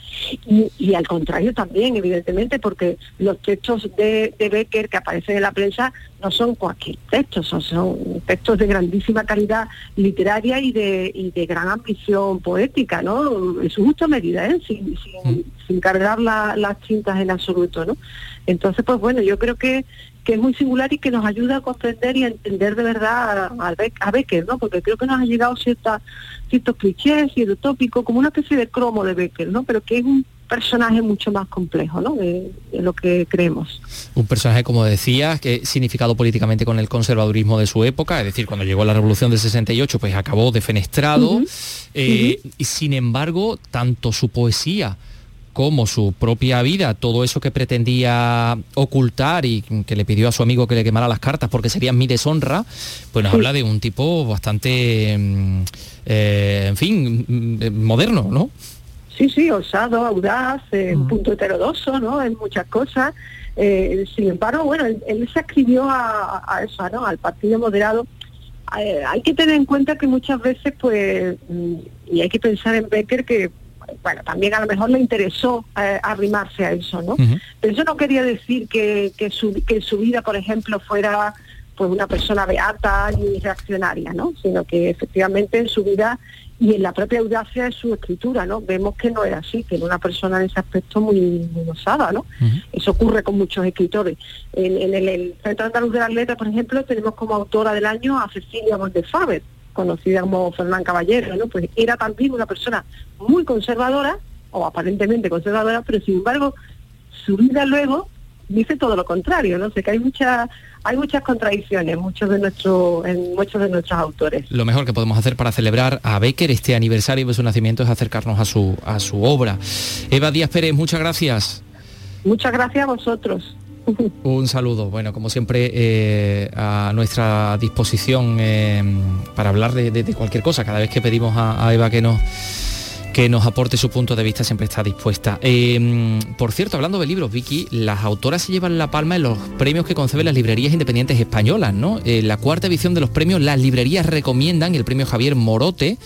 Y, al contrario también, evidentemente, porque los textos de, de Becker que aparecen en la prensa no son cualquier texto, son, son textos de grandísima calidad literaria y de, y de gran ambición poética, ¿no? En su justa medida, ¿eh? sin, sin, cargar las tintas en absoluto, ¿no? Entonces, pues bueno, yo creo que, que es muy singular y que nos ayuda a comprender y a entender de verdad a, a Becker, ¿no? Porque creo que nos ha llegado cierta, ciertos clichés y el utópico, como una especie de cromo de Becker, ¿no? Pero que es un personaje mucho más complejo ¿no? de, lo que creemos. Un personaje, como decías, que significado políticamente con el conservadurismo de su época, es decir, cuando llegó la revolución del 68, pues acabó defenestrado, eh, y sin embargo, tanto su poesía como su propia vida, todo eso que pretendía ocultar y que le pidió a su amigo que le quemara las cartas porque serían mi deshonra, pues nos habla de un tipo bastante, mm, eh, en fin, mm, moderno, ¿no? Sí, sí, osado, audaz, eh, un punto heterodoso, ¿no? En muchas cosas. Eh, sin embargo, bueno, él, se escribió a, eso, ¿no? Al partido moderado. Eh, hay que tener en cuenta que muchas veces, pues, mm, y hay que pensar en Becker que, bueno, también a lo mejor le interesó arrimarse a eso, ¿no? Pero eso no quería decir que, que, su, que su vida, por ejemplo, fuera pues una persona beata y reaccionaria, ¿no? Sino que efectivamente en su vida y en la propia audacia de su escritura, ¿no? Vemos que no era así, que era una persona en ese aspecto muy, muy osada, ¿no? Eso ocurre con muchos escritores. En, el, Centro Andaluz de las Letras, por ejemplo, tenemos como autora del año a Cecilia Montefaber, conocida como Fernán Caballero, ¿no? Pues era también una persona muy conservadora, o aparentemente conservadora, pero sin embargo, su vida luego dice todo lo contrario, ¿no? Sé que hay mucha hay muchas contradicciones muchos de nuestro, en muchos de nuestros autores. Lo mejor que podemos hacer para celebrar a Becker este aniversario de su nacimiento es acercarnos a su, a su obra. Eva Díaz Pérez, muchas gracias. Muchas gracias a vosotros. Un saludo, bueno, como siempre, eh, a nuestra disposición eh, para hablar de, cualquier cosa. Cada vez que pedimos a Eva que nos que nos aporte su punto de vista siempre está dispuesta. Em, por cierto, hablando de libros, Vicky, las autoras se llevan la palma en los premios que conceben las librerías independientes españolas, ¿no? La cuarta edición de los premios, las librerías recomiendan el premio Javier Morote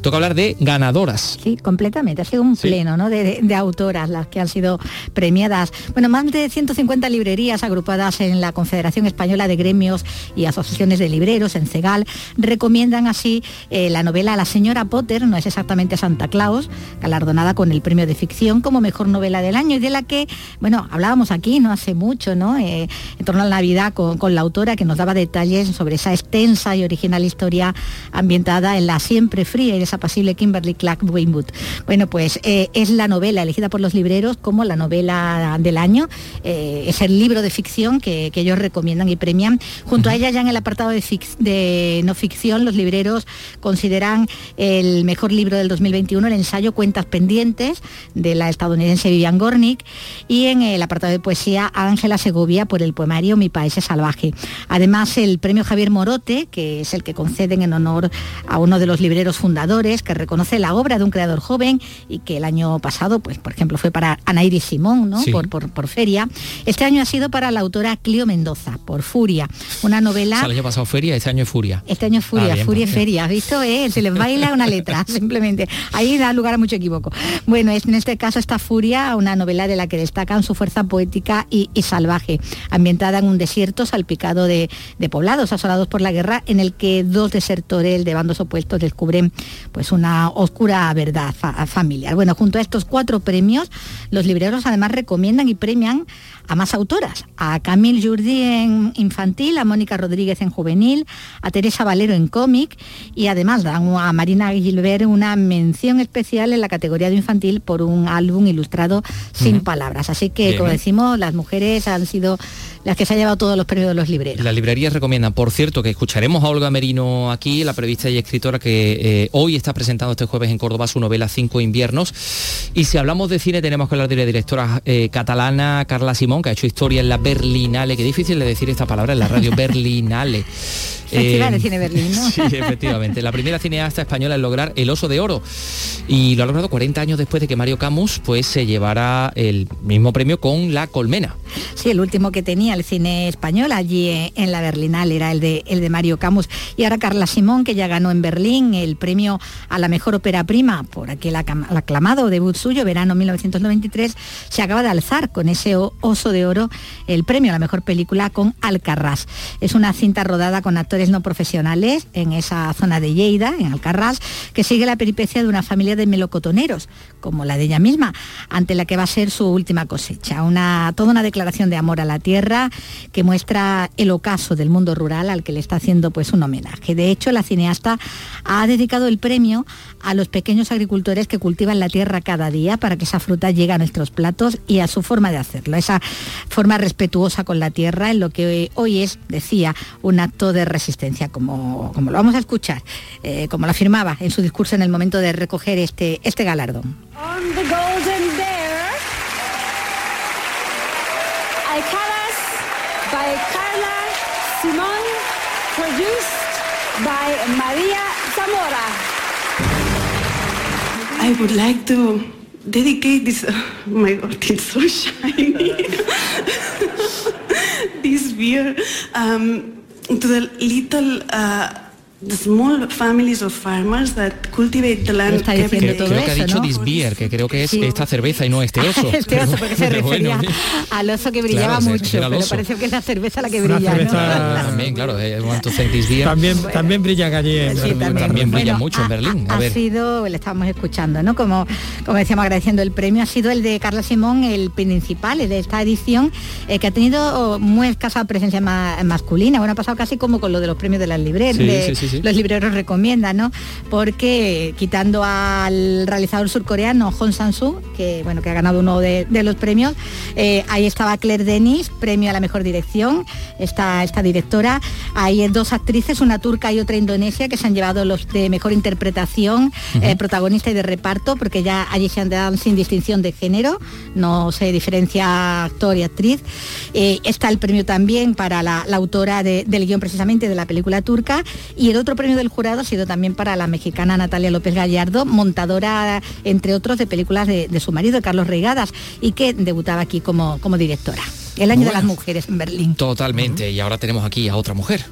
toca hablar de ganadoras. Sí, completamente. Ha sido un pleno ¿no? de, autoras las que han sido premiadas. Bueno, más de 150 librerías agrupadas en la Confederación Española de Gremios y Asociaciones de Libreros, en CEGAL, recomiendan así eh, la novela La señora Potter, no es exactamente Santa Claus, galardonada con el premio de ficción como mejor novela del año y de la que, bueno, hablábamos aquí no hace mucho, ¿no? Eh, en torno a la Navidad con, con la autora que nos daba detalles sobre esa extensa y original historia ambientada en la siempre fría y apacible Kimberly Clark Winwood. Bueno, pues eh, es la novela elegida por los libreros como la novela del año. Eh, es el libro de ficción que, ellos recomiendan y premian. Junto a ella ya en el apartado de, de, no ficción, los libreros consideran el mejor libro del 2021 el ensayo Cuentas Pendientes de la estadounidense Vivian Gornick y en el apartado de poesía Ángela Segovia por el poemario Mi País es Salvaje. Además, el premio Javier Morote, que es el que conceden en honor a uno de los libreros fundadores, que reconoce la obra de un creador joven y que el año pasado, pues por ejemplo, fue para Anairi Simón, ¿no? Por, por, Feria. Este año ha sido para la autora Clio Mendoza, por Furia, una novela... el año pasado Feria, este año es Furia. Este año es Furia, ah, Furia y Feria, ¿has visto? Eh? Se les baila una letra, simplemente. Ahí da lugar a mucho equivoco. Bueno, en este caso está Furia, una novela de la que destacan su fuerza poética y, salvaje, ambientada en un desierto salpicado de, de poblados asolados por la guerra, en el que dos desertores de bandos opuestos descubren pues una oscura verdad familiar. Bueno, junto a estos cuatro premios, los libreros además recomiendan y premian a más autoras, a Camille Jourdi en infantil, a Mónica Rodríguez en juvenil, a Teresa Valero en cómic y además dan a Marina Gilbert una mención especial en la categoría de infantil por un álbum ilustrado sin palabras. Así que, como decimos, las mujeres han sido las que se ha llevado todos los premios de los libreros. Las librerías recomiendan, por cierto, que escucharemos a Olga Merino aquí, la periodista y escritora que eh, hoy está presentando este jueves en Córdoba su novela Cinco inviernos. Y si hablamos de cine tenemos que hablar de la directora eh, catalana Carla Simón, que ha hecho historia en la Berlinale, qué difícil de decir esta palabra en la radio, Berlinale. Festival de Cine Berlín, ¿no? Sí, efectivamente. La primera cineasta española en lograr el Oso de Oro. Y lo ha logrado 40 años después de que Mario Camus pues, se llevara el mismo premio con La Colmena. Sí, el último que tenía el cine español allí en la Berlinal era el de, el de Mario Camus. Y ahora Carla Simón, que ya ganó en Berlín el premio a la mejor ópera prima por aquel aclamado debut suyo, verano 1993, se acaba de alzar con ese Oso de Oro el premio a la mejor película con Alcarrás. Es una cinta rodada con actores no profesionales en esa zona de Lleida, en Alcarrás, que sigue la peripecia de una familia de melocotoneros, como la de ella misma, ante la que va a ser su última cosecha. Una, toda una declaración de amor a la tierra que muestra el ocaso del mundo rural al que le está haciendo pues un homenaje. De hecho, la cineasta ha dedicado el premio a los pequeños agricultores que cultivan la tierra cada día para que esa fruta llegue a nuestros platos y a su forma de hacerlo, esa forma respetuosa con la tierra en lo que hoy es, decía, un acto de resistencia, como, como lo vamos a escuchar, eh, como lo afirmaba en su discurso en el momento de recoger este, este galardón. Simón, produced by María Zamora. I would like to dedicate this, uh, my God, it's so shiny, this beer um, to the little uh, small families of farmers that cultivate the land. Está diciendo todo creo que ha dicho ¿no? this beer, que creo que es Sí. esta cerveza y no este oso. este oso, porque se refería bueno, al oso que brillaba Claro, mucho, pero pareció que es la cerveza la que Una brilla, ¿no? También, claro, eh, want to thank this beer. También, también brillan allí en Sí, Berlín. también. También brilla Bueno, mucho en Berlín. A ha ver. sido, le estábamos escuchando, ¿no? Como, como decíamos, agradeciendo el premio, ha sido el de Carla Simón, el principal el de esta edición, eh, que ha tenido oh, muy escasa presencia ma- masculina. Bueno, ha pasado casi como con lo de los premios de las Sí, de- sí, sí, sí. los libreros recomiendan, ¿no? Porque quitando al realizador surcoreano Hong Sang-soo, que bueno, que ha ganado uno de, de los premios, eh, ahí estaba Claire Denis, premio a la mejor dirección, esta, esta directora. Hay dos actrices, una turca y otra indonesia, que se han llevado los de mejor interpretación, eh, protagonista y de reparto, porque ya allí se han dado sin distinción de género, no se diferencia actor y actriz. Eh, está el premio también para la, la autora de- del guion precisamente de la película turca y el otro premio del jurado ha sido también para la mexicana Natalia López Gallardo, montadora, entre otros, de películas de, de su marido, Carlos Reigadas, y que debutaba aquí como, como directora. El año de las mujeres en Berlín. Totalmente, y ahora tenemos aquí a otra mujer.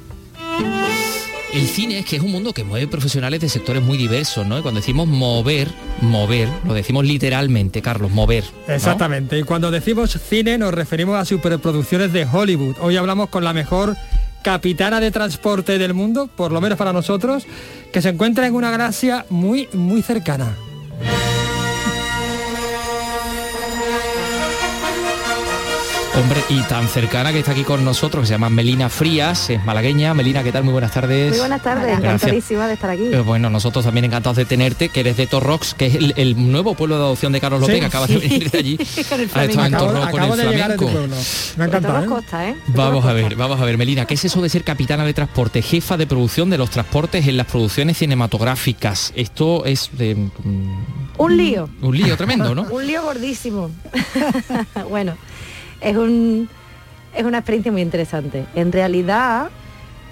El cine es que es un mundo que mueve profesionales de sectores muy diversos, ¿no? Y cuando decimos mover, mover, lo decimos literalmente, Carlos, mover. ¿no? Exactamente. Y cuando decimos cine nos referimos a superproducciones de Hollywood. Hoy hablamos con la mejor capitana de transporte del mundo, por lo menos para nosotros, que se encuentra en una galaxia muy, muy cercana. Hombre, y tan cercana que está aquí con nosotros, que se llama Melina Frías, es malagueña. Melina, ¿qué tal? Muy buenas tardes. Muy buenas tardes, Gracias. encantadísima de estar aquí. Eh, bueno, nosotros también encantados de tenerte, que eres de Torrox, que es el, el nuevo pueblo de adopción de Carlos López, Sí. que acaba de venir de allí. Con el Acabo, con de flamenco. Me ha De encantado. todas ¿eh? costas, ¿eh? Vamos a ver, vamos a ver, Melina, ¿qué es eso de ser capitana de transporte, jefa de producción de los transportes en las producciones cinematográficas? Esto es de, mm, Un lío. un lío tremendo, ¿no? un lío gordísimo. bueno, es un es una experiencia muy interesante. En realidad,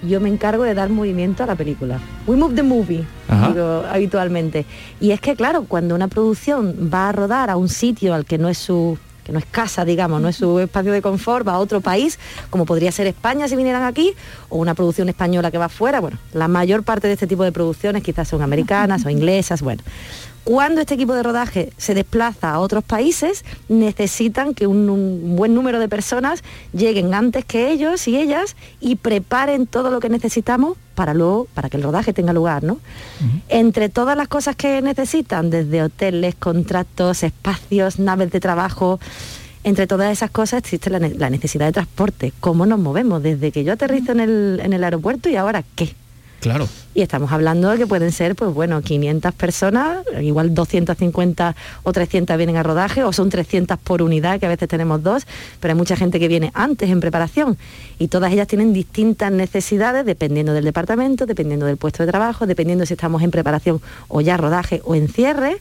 yo me encargo de dar movimiento a la película. We move the movie, digo habitualmente. Y es que, claro, cuando una producción va a rodar a un sitio al que no es su que no es casa, digamos, no es su espacio de confort, va a otro país, como podría ser España si vinieran aquí, o una producción española que va fuera, bueno, la mayor parte de este tipo de producciones quizás son americanas o inglesas, bueno. Cuando este equipo de rodaje se desplaza a otros países, necesitan que un, un buen número de personas lleguen antes que ellos y ellas y preparen todo lo que necesitamos para luego, para que el rodaje tenga lugar, ¿no? Entre todas las cosas que necesitan, desde hoteles, contratos, espacios, naves de trabajo, entre todas esas cosas existe la, la necesidad de transporte. ¿Cómo nos movemos? Desde que yo aterrizo en el, en el aeropuerto y ahora qué. Claro. Y estamos hablando de que pueden ser, pues bueno, 500 personas, igual 250 o 300 vienen a rodaje, o son 300 por unidad, que a veces tenemos dos, pero hay mucha gente que viene antes en preparación. Y todas ellas tienen distintas necesidades dependiendo del departamento, dependiendo del puesto de trabajo, dependiendo si estamos en preparación o ya rodaje o en cierre.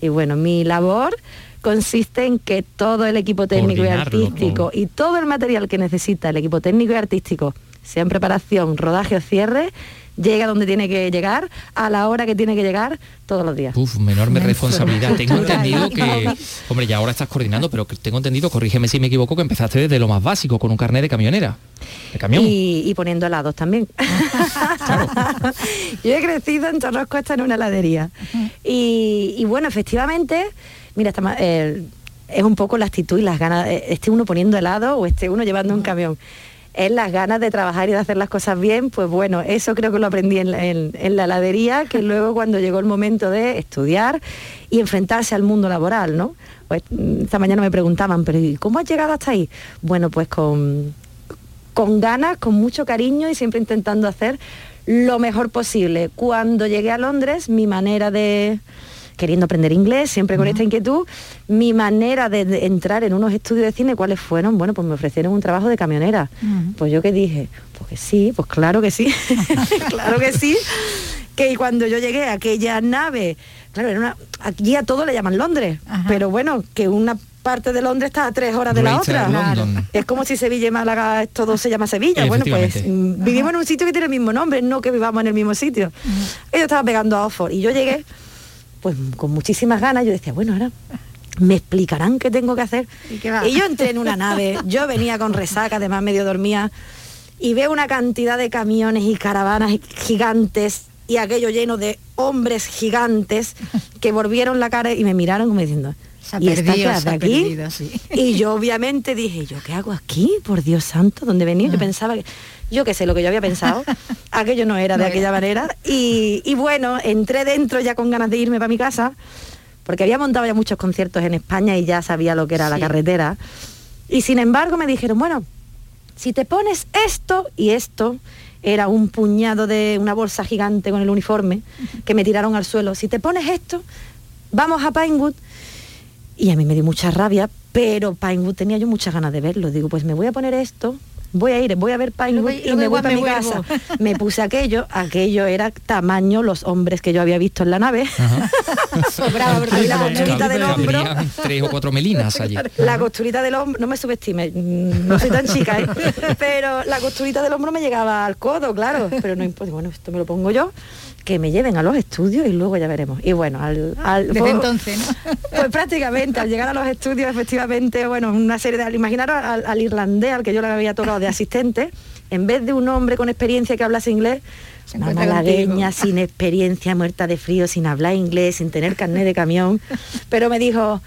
Y bueno, mi labor consiste en que todo el equipo técnico y artístico y todo el material que necesita el equipo técnico y artístico, sea en preparación, rodaje o cierre, llega donde tiene que llegar, a la hora que tiene que llegar, todos los días. Uf, una enorme responsabilidad. Tengo entendido que, hombre, ya ahora estás coordinando, pero tengo entendido, corrígeme si me equivoco, que empezaste desde lo más básico, con un carnet de camionera. De camión. Y, y poniendo helados también. Yo he crecido en Torroscosta en una heladería. Y, y bueno, efectivamente, mira, está eh, es un poco la actitud y las ganas, eh, esté uno poniendo helado o esté uno llevando un camión. Es las ganas de trabajar y de hacer las cosas bien, pues bueno, eso creo que lo aprendí en la, en- en la heladería, que luego cuando llegó el momento de estudiar y enfrentarse al mundo laboral, ¿no? Pues, mm, esta mañana me preguntaban, pero ¿y cómo has llegado hasta ahí? Bueno, pues con, con ganas, con mucho cariño y siempre intentando hacer lo mejor posible. Cuando llegué a Londres, mi manera de queriendo aprender inglés, siempre con esta inquietud, mi manera de, de entrar en unos estudios de cine, ¿cuáles fueron? Bueno, pues me ofrecieron un trabajo de camionera. Pues yo que dije, pues que sí, pues claro que sí, claro que sí. Que cuando yo llegué a aquella nave, claro, era una, aquí a todo le llaman Londres, pero bueno, que una parte de Londres está a tres horas de la otra. London. Es como si Sevilla y Málaga todo se llama Sevilla. Bueno, pues mm, vivimos en un sitio que tiene el mismo nombre, no que vivamos en el mismo sitio. Ellos estaban pegando a Oxford y yo llegué pues con muchísimas ganas, yo decía, bueno, ahora me explicarán qué tengo que hacer. ¿Y qué va? Y yo entré en una nave, yo venía con resaca, además medio dormía, y veo una cantidad de camiones y caravanas gigantes y aquello lleno de hombres gigantes que volvieron la cara y me miraron como diciendo, Se ha ¿y perdido, se ha aquí? perdido, sí. Y yo obviamente dije, ¿yo qué hago aquí? Por Dios santo, ¿dónde venía? Ah. Yo pensaba que, yo qué sé, lo que yo había pensado, aquello no era de No aquella era. manera. Y, y bueno, entré dentro ya con ganas de irme para mi casa, porque había montado ya muchos conciertos en España y ya sabía lo que era la carretera. Y sin embargo me dijeron, bueno, si te pones esto y esto, era un puñado de una bolsa gigante con el uniforme que me tiraron al suelo, si te pones esto, vamos a Pinewood. Y a mí me dio mucha rabia, pero Pinewood tenía yo muchas ganas de verlo. Digo, pues me voy a poner esto, voy a ir, voy a ver Pinewood y me voy para mi casa. vuelvo. Me puse aquello, aquello era tamaño los hombres que yo había visto en la nave. Sobraba, porque Ahí la costurita del hombro. Tres o cuatro melinas allí. La costurita del hombro, no me subestime, mm, no soy tan chica, ¿eh? pero la costurita del hombro me llegaba al codo, claro, pero no importa, bueno, esto me lo pongo yo, que me lleven a los estudios y luego ya veremos. Y bueno, al, al- Desde entonces, ¿no? pues prácticamente, al llegar a los estudios, efectivamente, bueno, una serie de... Imaginaros al, al irlandés, al que yo le había tocado de asistente, en vez de un hombre con experiencia que hablase inglés, una malagueña contigo. sin experiencia, muerta de frío, sin hablar inglés, sin tener carnet de camión, pero me dijo,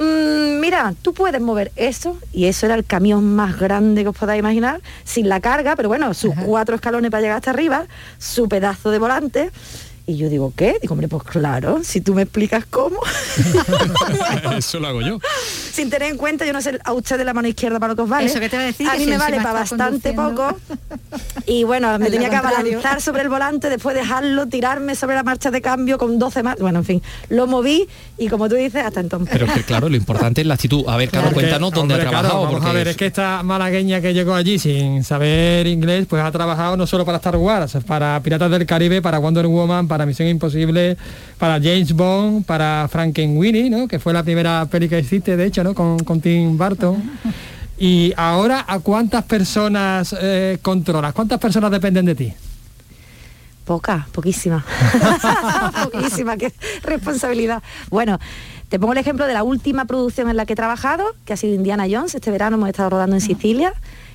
"Mm, mira, tú puedes mover eso, y eso era el camión más grande que os podáis imaginar, sin la carga, pero bueno, sus cuatro escalones para llegar hasta arriba, su pedazo de volante. Y yo digo, ¿qué? Digo, hombre, pues claro, si tú me explicas cómo. Eso lo hago yo. sin tener en cuenta, yo no sé a usted de la mano izquierda para lo que os vale. Eso que te iba a decir, que mí si me vale para bastante conduciendo. poco. Y bueno, me tenía que abalanzar sobre el volante, después dejarlo, tirarme sobre la marcha de cambio con 12 más. Bueno, en fin, lo moví y como tú dices, hasta entonces. Pero que claro, lo importante es la actitud. A ver, Carlos, Porque, cuéntanos dónde hombre, ha claro, trabajado. vamos a porque ver, es que esta malagueña que llegó allí sin saber inglés, pues ha trabajado no solo para Star Wars, para Piratas del Caribe, para Wonder Woman, para Misión Imposible, para James Bond, para Frankenweenie, ¿no? Que fue la primera peli que hiciste, de hecho, ¿no? Con, con Tim Burton. Y ahora, ¿a cuántas personas eh, controlas? ¿Cuántas personas dependen de ti? Poca, poquísima. poquísima, qué responsabilidad. Bueno, te pongo el ejemplo de la última producción en la que he trabajado, que ha sido Indiana Jones. Este verano hemos estado rodando en Sicilia.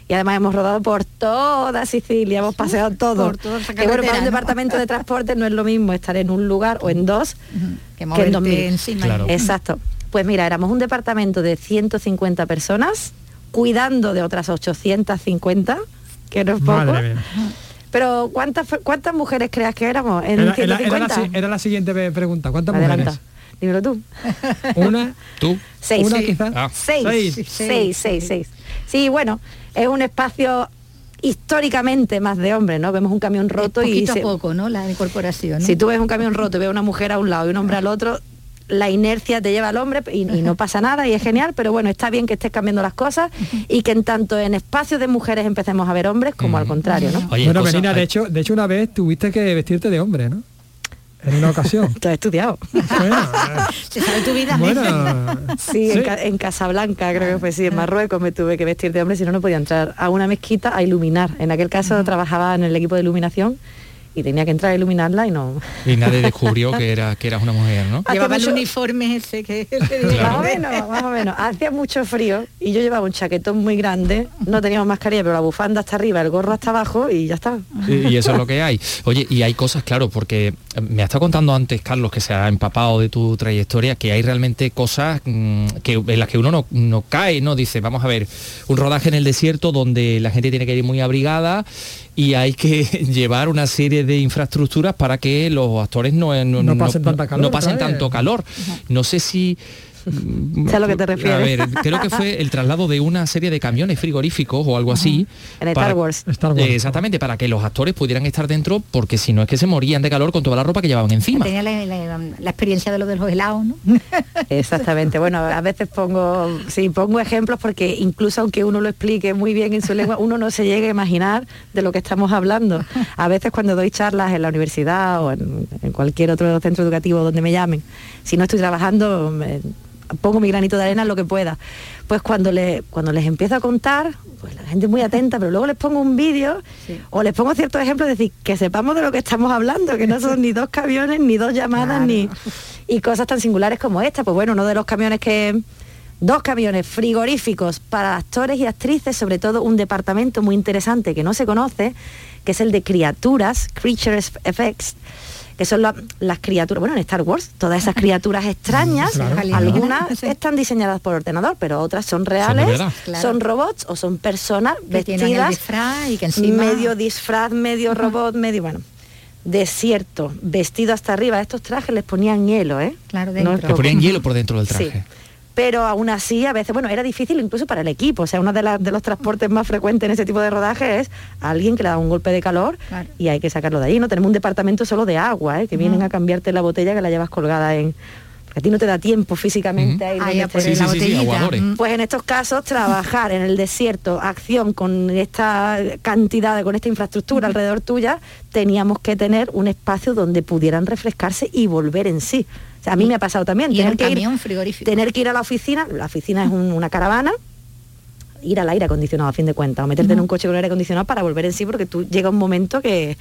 Y además hemos rodado por toda Sicilia, hemos paseado todo. Por que bueno, para un departamento de transporte no es lo mismo estar en un lugar o en dos Que que en 2000. encima. Claro. Exacto. Pues mira, éramos un departamento de 150 personas, cuidando de otras 850, que no es poco. Madre mía. Pero ¿cuántas, cuántas mujeres creas que éramos en Era, era- era 150? la, era la siguiente pregunta. ¿Cuántas Adelanta. mujeres? Dímelo tú. Una, tú. Seis. una Sí. quizás. Ah. Seis. Seis. Seis, seis, seis. Sí, bueno, es un espacio históricamente más de hombres, ¿no? Vemos un camión roto y Poquito a poco, ¿no? La incorporación. ¿no? si tú ves un camión roto y ves una mujer a un lado y un hombre al otro, la inercia te lleva al hombre y, y no pasa nada y es genial, pero bueno, está bien que estés cambiando las cosas y que en tanto en espacios de mujeres empecemos a ver hombres como al contrario, ¿no? bueno, Melina, de hecho, de hecho una vez tuviste que vestirte de hombre, ¿no? En una ocasión. Te has estudiado. Se sabe tu vida. Bueno, Sí, En, Ca- en Casablanca, creo que fue, sí, en Marruecos me tuve que vestir de hombre, si no, no podía entrar a una mezquita a iluminar. En aquel caso trabajaba en el equipo de iluminación y tenía que entrar a iluminarla y no... Y nadie descubrió que era que eras una mujer, ¿no? Llevaba el uniforme ese que Más o menos, más o menos. Hacía mucho frío y yo llevaba un chaquetón muy grande, no teníamos mascarilla, pero la bufanda hasta arriba, el gorro hasta abajo y ya está. Y y eso es lo que hay. Oye, y hay cosas, claro, porque me ha estado contando antes, Carlos, que se ha empapado de tu trayectoria, que hay realmente cosas mm, que, en las que uno no, no cae, ¿no? Dice, vamos a ver, un rodaje en el desierto donde la gente tiene que ir muy abrigada y hay que llevar una serie de infraestructuras para que los actores no, No pasen tanta calor no pasen vez. tanto calor. No sé si... Sé a lo que te refieres. A ver, creo que fue el traslado de una serie de camiones frigoríficos o algo así. En Star Wars. Eh, exactamente, para que los actores pudieran estar dentro, porque si no es que se morían de calor con toda la ropa que llevaban encima. Tenía la, la- la experiencia de lo de los helados, ¿no? Exactamente. Bueno, a veces pongo, sí, pongo ejemplos porque incluso aunque uno lo explique muy bien en su lengua, uno no se llega a imaginar de lo que estamos hablando. A veces cuando doy charlas en la universidad o en, en cualquier otro centro educativo donde me llamen, si no estoy trabajando, me- pongo mi granito de arena lo que pueda. Pues cuando, le, cuando les empiezo a contar, pues la gente es muy atenta, pero luego les pongo un vídeo o les pongo ciertos ejemplos, es decir, que sepamos de lo que estamos hablando, que no son ni dos camiones, ni dos llamadas, ni y cosas tan singulares como esta. Pues bueno, uno de los camiones que dos camiones frigoríficos para actores y actrices, sobre todo un departamento muy interesante que no se conoce, que es el de criaturas, Creatures Effects, que son la- las criaturas, bueno, en Star Wars, todas esas criaturas extrañas, Claro. algunas están diseñadas por ordenador, pero otras son reales, son, Claro. robots o son personas Que vestidas, disfraz y que encima- medio disfraz, medio robot, medio, bueno, desierto, vestido hasta arriba, estos trajes les ponían hielo, ¿eh? Claro, No es Le poco. ponían hielo por dentro del Sí. Pero aún así, a veces, bueno, era difícil incluso para el equipo. O sea, uno de, las- de los transportes más frecuentes en ese tipo de rodaje es alguien que le da un golpe de calor y hay que sacarlo de allí. No tenemos un departamento solo de agua, ¿eh? que vienen a cambiarte la botella que la llevas colgada en. Porque a ti no te da tiempo físicamente a ir Ahí donde a poner estés. la Sí, sí, sí, botellita. Mm. Pues en estos casos, trabajar en el desierto, acción con esta cantidad, de- con esta infraestructura alrededor tuya, teníamos que tener un espacio donde pudieran refrescarse y volver en sí. O sea, a mí me ha pasado también. Y tener que ir- tener que ir a la oficina, la oficina es un- una caravana, ir al aire acondicionado a fin de cuentas, o meterte en un coche con aire acondicionado para volver en sí, porque tú llega un momento que,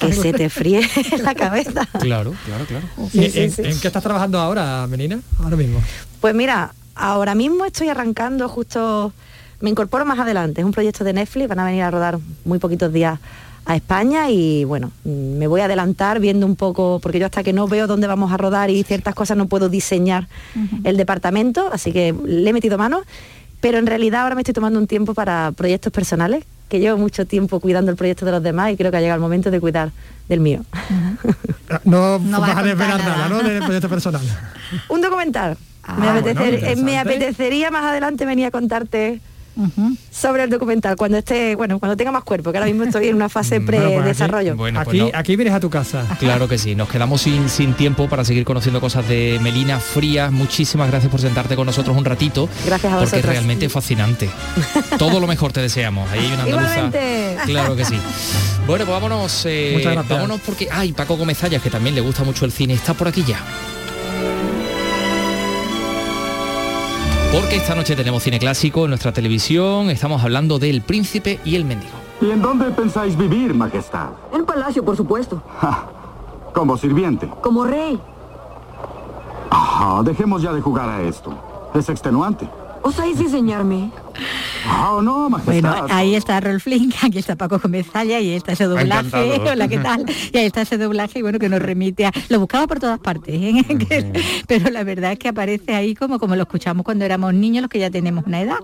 que se te fríe la cabeza. Claro, claro, claro. ¿Y Sí, en, sí, sí. en qué estás trabajando ahora, Melina? Ahora mismo. Pues mira, ahora mismo estoy arrancando justo, me incorporo más adelante, es un proyecto de Netflix, van a venir a rodar muy poquitos días a España y bueno, me voy a adelantar viendo un poco, porque yo hasta que no veo dónde vamos a rodar y ciertas cosas no puedo diseñar el departamento, así que le he metido mano, pero en realidad ahora me estoy tomando un tiempo para proyectos personales, que llevo mucho tiempo cuidando el proyecto de los demás y creo que ha llegado el momento de cuidar del mío. No, No vas a desvelar nada, nada. ¿no? Del proyecto personal. Un documental. me, Ah, apetecer- bueno, eh, me apetecería más adelante venir a contarte sobre el documental cuando esté, bueno, cuando tenga más cuerpo, que ahora mismo estoy en una fase Bueno, pues aquí- pre-desarrollo. Bueno, pues aquí, no. aquí vienes a tu casa. Claro que sí, nos quedamos sin, sin tiempo para seguir conociendo cosas de Melina Frías. Muchísimas gracias por sentarte con nosotros un ratito. Gracias a Porque es realmente fascinante. Todo lo mejor te deseamos. Ahí hay una andaluza. Igualmente. Claro que sí. Bueno, pues vámonos, eh, Muchas gracias. vámonos porque, ay, Paco Gómez Zayas, que también le gusta mucho el cine, está por aquí ya. Porque esta noche tenemos cine clásico en nuestra televisión, estamos hablando del príncipe y el mendigo. ¿Y en dónde pensáis vivir, Majestad? En palacio, por supuesto. Como sirviente. Como rey. Ah, dejemos ya de jugar a esto. Es extenuante. ¿Osáis enseñarme? Ah, no. Bueno, ahí está Rolf Link, aquí está Paco Zaya y está ese doblaje, Encantado. hola, ¿qué tal? Y ahí está ese doblaje, y bueno, que nos remite a... Lo buscaba por todas partes, ¿eh? Pero la verdad es que aparece ahí como, como lo escuchamos cuando éramos niños, los que ya tenemos una edad,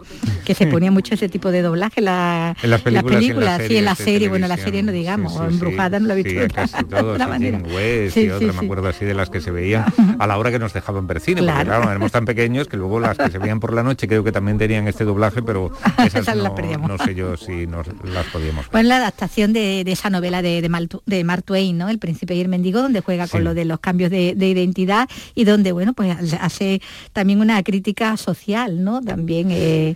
que se ponía mucho ese tipo de doblaje en, la- En las películas y en las sí, en la serie, bueno, la serie no digamos, Sí, embrujada sí. no lo he visto Sí, de casi otra- otra. Jim West Sí, y sí. me acuerdo así de las que se veían a la hora que nos dejaban ver cine, porque claro, éramos tan pequeños que luego las que se veían por la noche creo que también tenían este doblaje, pero Esas Esas las no, perdíamos. no sé yo si nos las podíamos ver. Bueno, la adaptación de, de esa novela de, de, de Mark Twain, ¿no? El príncipe y el mendigo, donde juega con lo de los cambios de, de identidad y donde, bueno, pues hace también una crítica social, ¿no? También eh,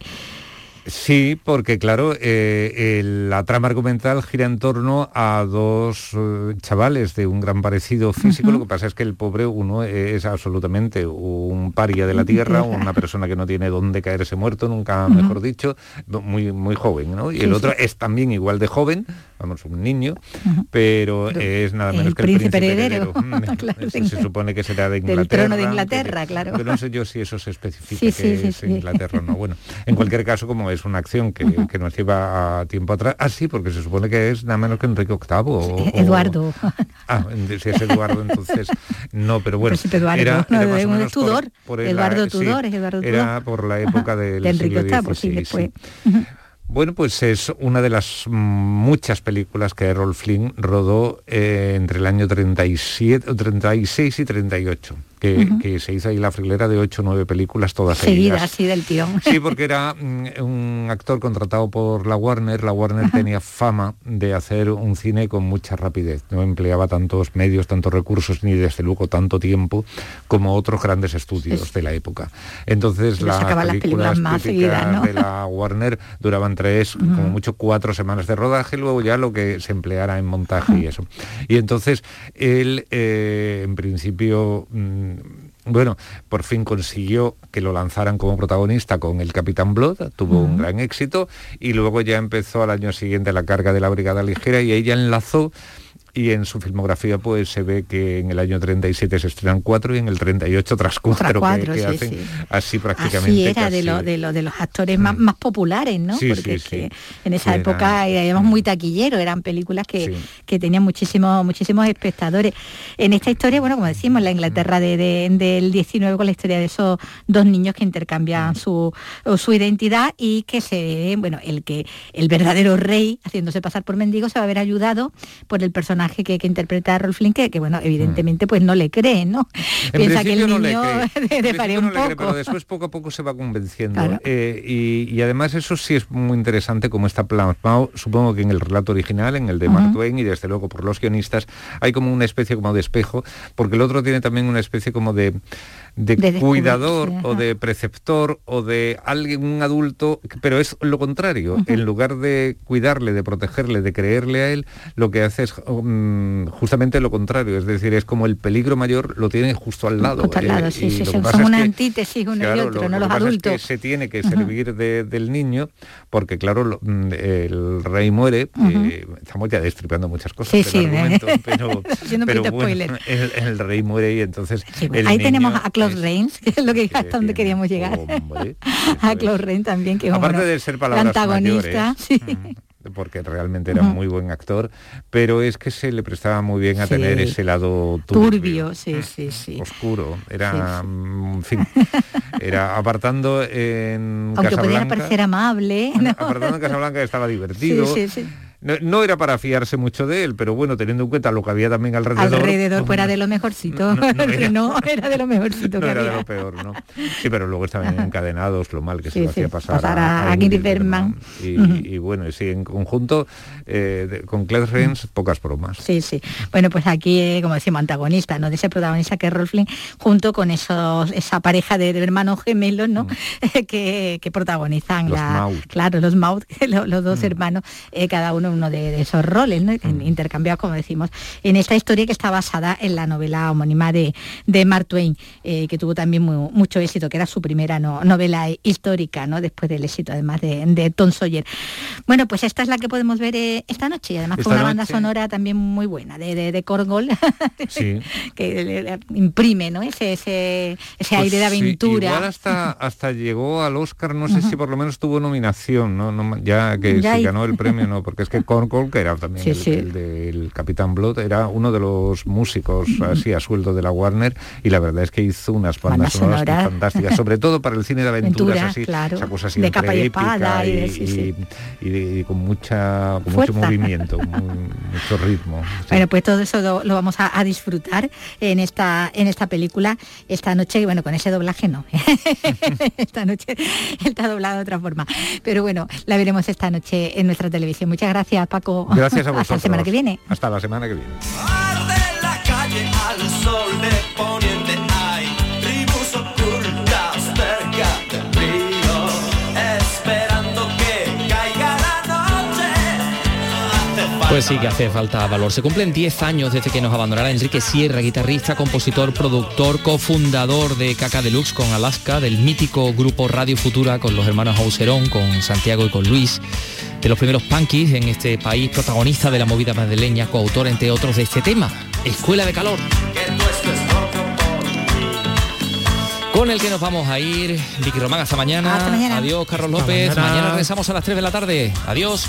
Sí, porque claro, eh, el- la trama argumental gira en torno a dos eh, chavales de un gran parecido físico. Lo que pasa es que el pobre uno es absolutamente un paria de la tierra, una persona que no tiene dónde caerse muerto, nunca mejor dicho, muy muy joven, ¿no? Y Sí, el sí. otro es también igual de joven, vamos, un niño, pero es nada el menos que el príncipe heredero. heredero. Mm, Claro, se, se supone que será de del Inglaterra. trono de Inglaterra, claro. aunque no sé yo si eso se especifica Sí, que es. Inglaterra o no. Bueno, en cualquier caso, como es una acción que, que nos lleva a tiempo atrás, ah, sí, porque se supone que es nada menos que Enrique VIII. o- o- Eduardo. Ah, si es Eduardo, entonces no, pero bueno. Eduardo, era, no, era más o menos Tudor. por Eduardo sí, Tudor, es Eduardo Era Tudor. por la época del de Enrique siglo VIII, sí, sí. Bueno, pues es una de las muchas películas que Errol Flynn rodó eh, entre el año 37, o 36 y 38, que, se hizo ahí la frilera de 8 o 9 películas todas seguida seguidas. así del tirón. Sí, porque era mm, un actor contratado por la Warner. La Warner tenía fama de hacer un cine con mucha rapidez. No empleaba tantos medios, tantos recursos, ni desde luego tanto tiempo como otros grandes estudios de la época. Entonces las las películas, más seguidas, ¿no? de la Warner duraban tres, como mucho cuatro semanas de rodaje, luego ya lo que se empleara en montaje y eso. Y entonces él, eh, en principio, mm, bueno, por fin consiguió que lo lanzaran como protagonista con el Capitán Blood, tuvo un gran éxito y luego ya empezó al año siguiente la carga de la Brigada Ligera y ella enlazó y en su filmografía pues se ve que en el año 37 se estrenan cuatro y en el 38 tras cuatro, que- cuatro, que, sí, hacen sí. así prácticamente. Así era de, lo, de, lo, de los actores más, más populares, ¿no? Sí, Porque es que en esa época eran- éramos muy taquilleros, eran películas que, que tenían muchísimos, muchísimos espectadores. En esta historia, bueno, como decimos, la Inglaterra de, de- del 19 con la historia de esos dos niños que intercambian su, su identidad y que se, bueno, el que el verdadero rey, haciéndose pasar por mendigo, se va a ver ayudado por el personaje que, que interpreta a Rolf Flynn, que, que, bueno, evidentemente pues no le cree, ¿no? En Piensa que el principio no le niño de, un no le cree, poco. pero después poco a poco se va convenciendo. Claro. Eh, y, y además eso sí es muy interesante como está plasmado, supongo que en el relato original, en el de Mark Ujú. Twain y desde luego por los guionistas, hay como una especie como de espejo, porque el otro tiene también una especie como de de, cuidador o de preceptor o de alguien, un adulto, pero es lo contrario. En lugar de cuidarle, de protegerle, de creerle a él, lo que hace es mm, justamente lo contrario. Es decir, es como el peligro mayor lo tiene justo al lado. Justo al lado, Eh, sí, y sí, son, una antítesis uno y Claro, otro, lo- no lo los que pasa adultos. Es que se tiene que servir de- del niño, porque claro, lo- mm, el rey muere, eh, estamos ya destripando muchas cosas Sí, sí, argumento, pero, bueno, el, el rey muere y entonces el Ahí niño tenemos a Claude es- Rains, que es lo que hasta donde queríamos llegar. hombre, a Claude Rains también, que es Aparte de ser palabras antagonista. mayores, sí. Porque realmente era Ujú. muy buen actor, pero es que se le prestaba muy bien a Sí. tener ese lado turbio, Turbio, sí, sí, sí. oscuro. Era, Sí, mm, en fin, era apartando en Aunque pudiera Casablanca. parecer amable. ¿no? Apartando en Casablanca estaba divertido. No, no era para fiarse mucho de él, pero bueno, teniendo en cuenta lo que había también alrededor. Alrededor fuera de lo mejorcito. No, no, era- de lo mejorcito no que era de lo peor, ¿no? Sí, pero luego estaban encadenados, lo mal que se lo sí, hacía pasar, pasar a- a Ingrid Ingrid Bergman. Y, y bueno, sí, en conjunto eh, de- con Claire Rains, pocas bromas. Sí, sí. Bueno, pues aquí, eh, como decimos, antagonista, ¿no? De ese protagonista que es Rolf Flynn, junto con esos, esa pareja de, de hermanos gemelos, ¿no? que, que protagonizan. Los la. Maud. Claro, los Maud, los, los dos hermanos, eh, cada uno uno de, de esos roles, ¿no? Mm. Intercambiados, como decimos, en esta historia que está basada en la novela homónima de, de Mark Twain, eh, que tuvo también mu- mucho éxito, que era su primera no- novela histórica, ¿no? Después del éxito, además de, de Tom Sawyer. Bueno, pues esta es la que podemos ver eh, esta noche y además Esta con una banda sonora también muy buena de, de, de Sí. que le- imprime ¿no? ese, ese, ese aire de Pues sí, aventura. igual hasta, hasta llegó al Oscar, no sé si por lo menos tuvo nominación, ¿no? Ya que Ya si hay- ganó el premio, no, porque es que Cornwall, que era también Sí, el, sí. el del Capitán Blood, era uno de los músicos así a sueldo de la Warner y la verdad es que hizo unas bandas sonoras fantásticas, sobre todo para el cine de aventuras, Aventura, así, claro. esa cosa así De capa y espada y y, de- sí, sí. y- y- y con mucha con mucho movimiento, muy- mucho ritmo. Bueno, pues todo eso lo, lo vamos a, a disfrutar en esta en esta película esta noche y bueno, con ese doblaje no. esta noche está doblado de otra forma. Pero bueno, la veremos esta noche en nuestra televisión. Muchas gracias, Paco. Gracias a Hasta vosotros. la semana que viene. Hasta la semana que viene. la calle al sol de poniente hay tribus ocultas cerca del río esperando que caiga la noche Hace falta Pues sí que hace falta valor. Se cumplen 10 años desde que nos abandonara Enrique Sierra, guitarrista, compositor, productor, cofundador de Caca Deluxe con Alaska, del mítico grupo Radio Futura con los hermanos Auserón, con Santiago y con Luis, de los primeros punkis en este país, protagonista de la movida madrileña, coautor entre otros de este tema, Escuela de Calor. Con el que nos vamos a ir, Vicky Román, hasta mañana. Hasta mañana. Adiós, Carlos Hasta López. mañana. mañana regresamos a las 3 de la tarde. Adiós.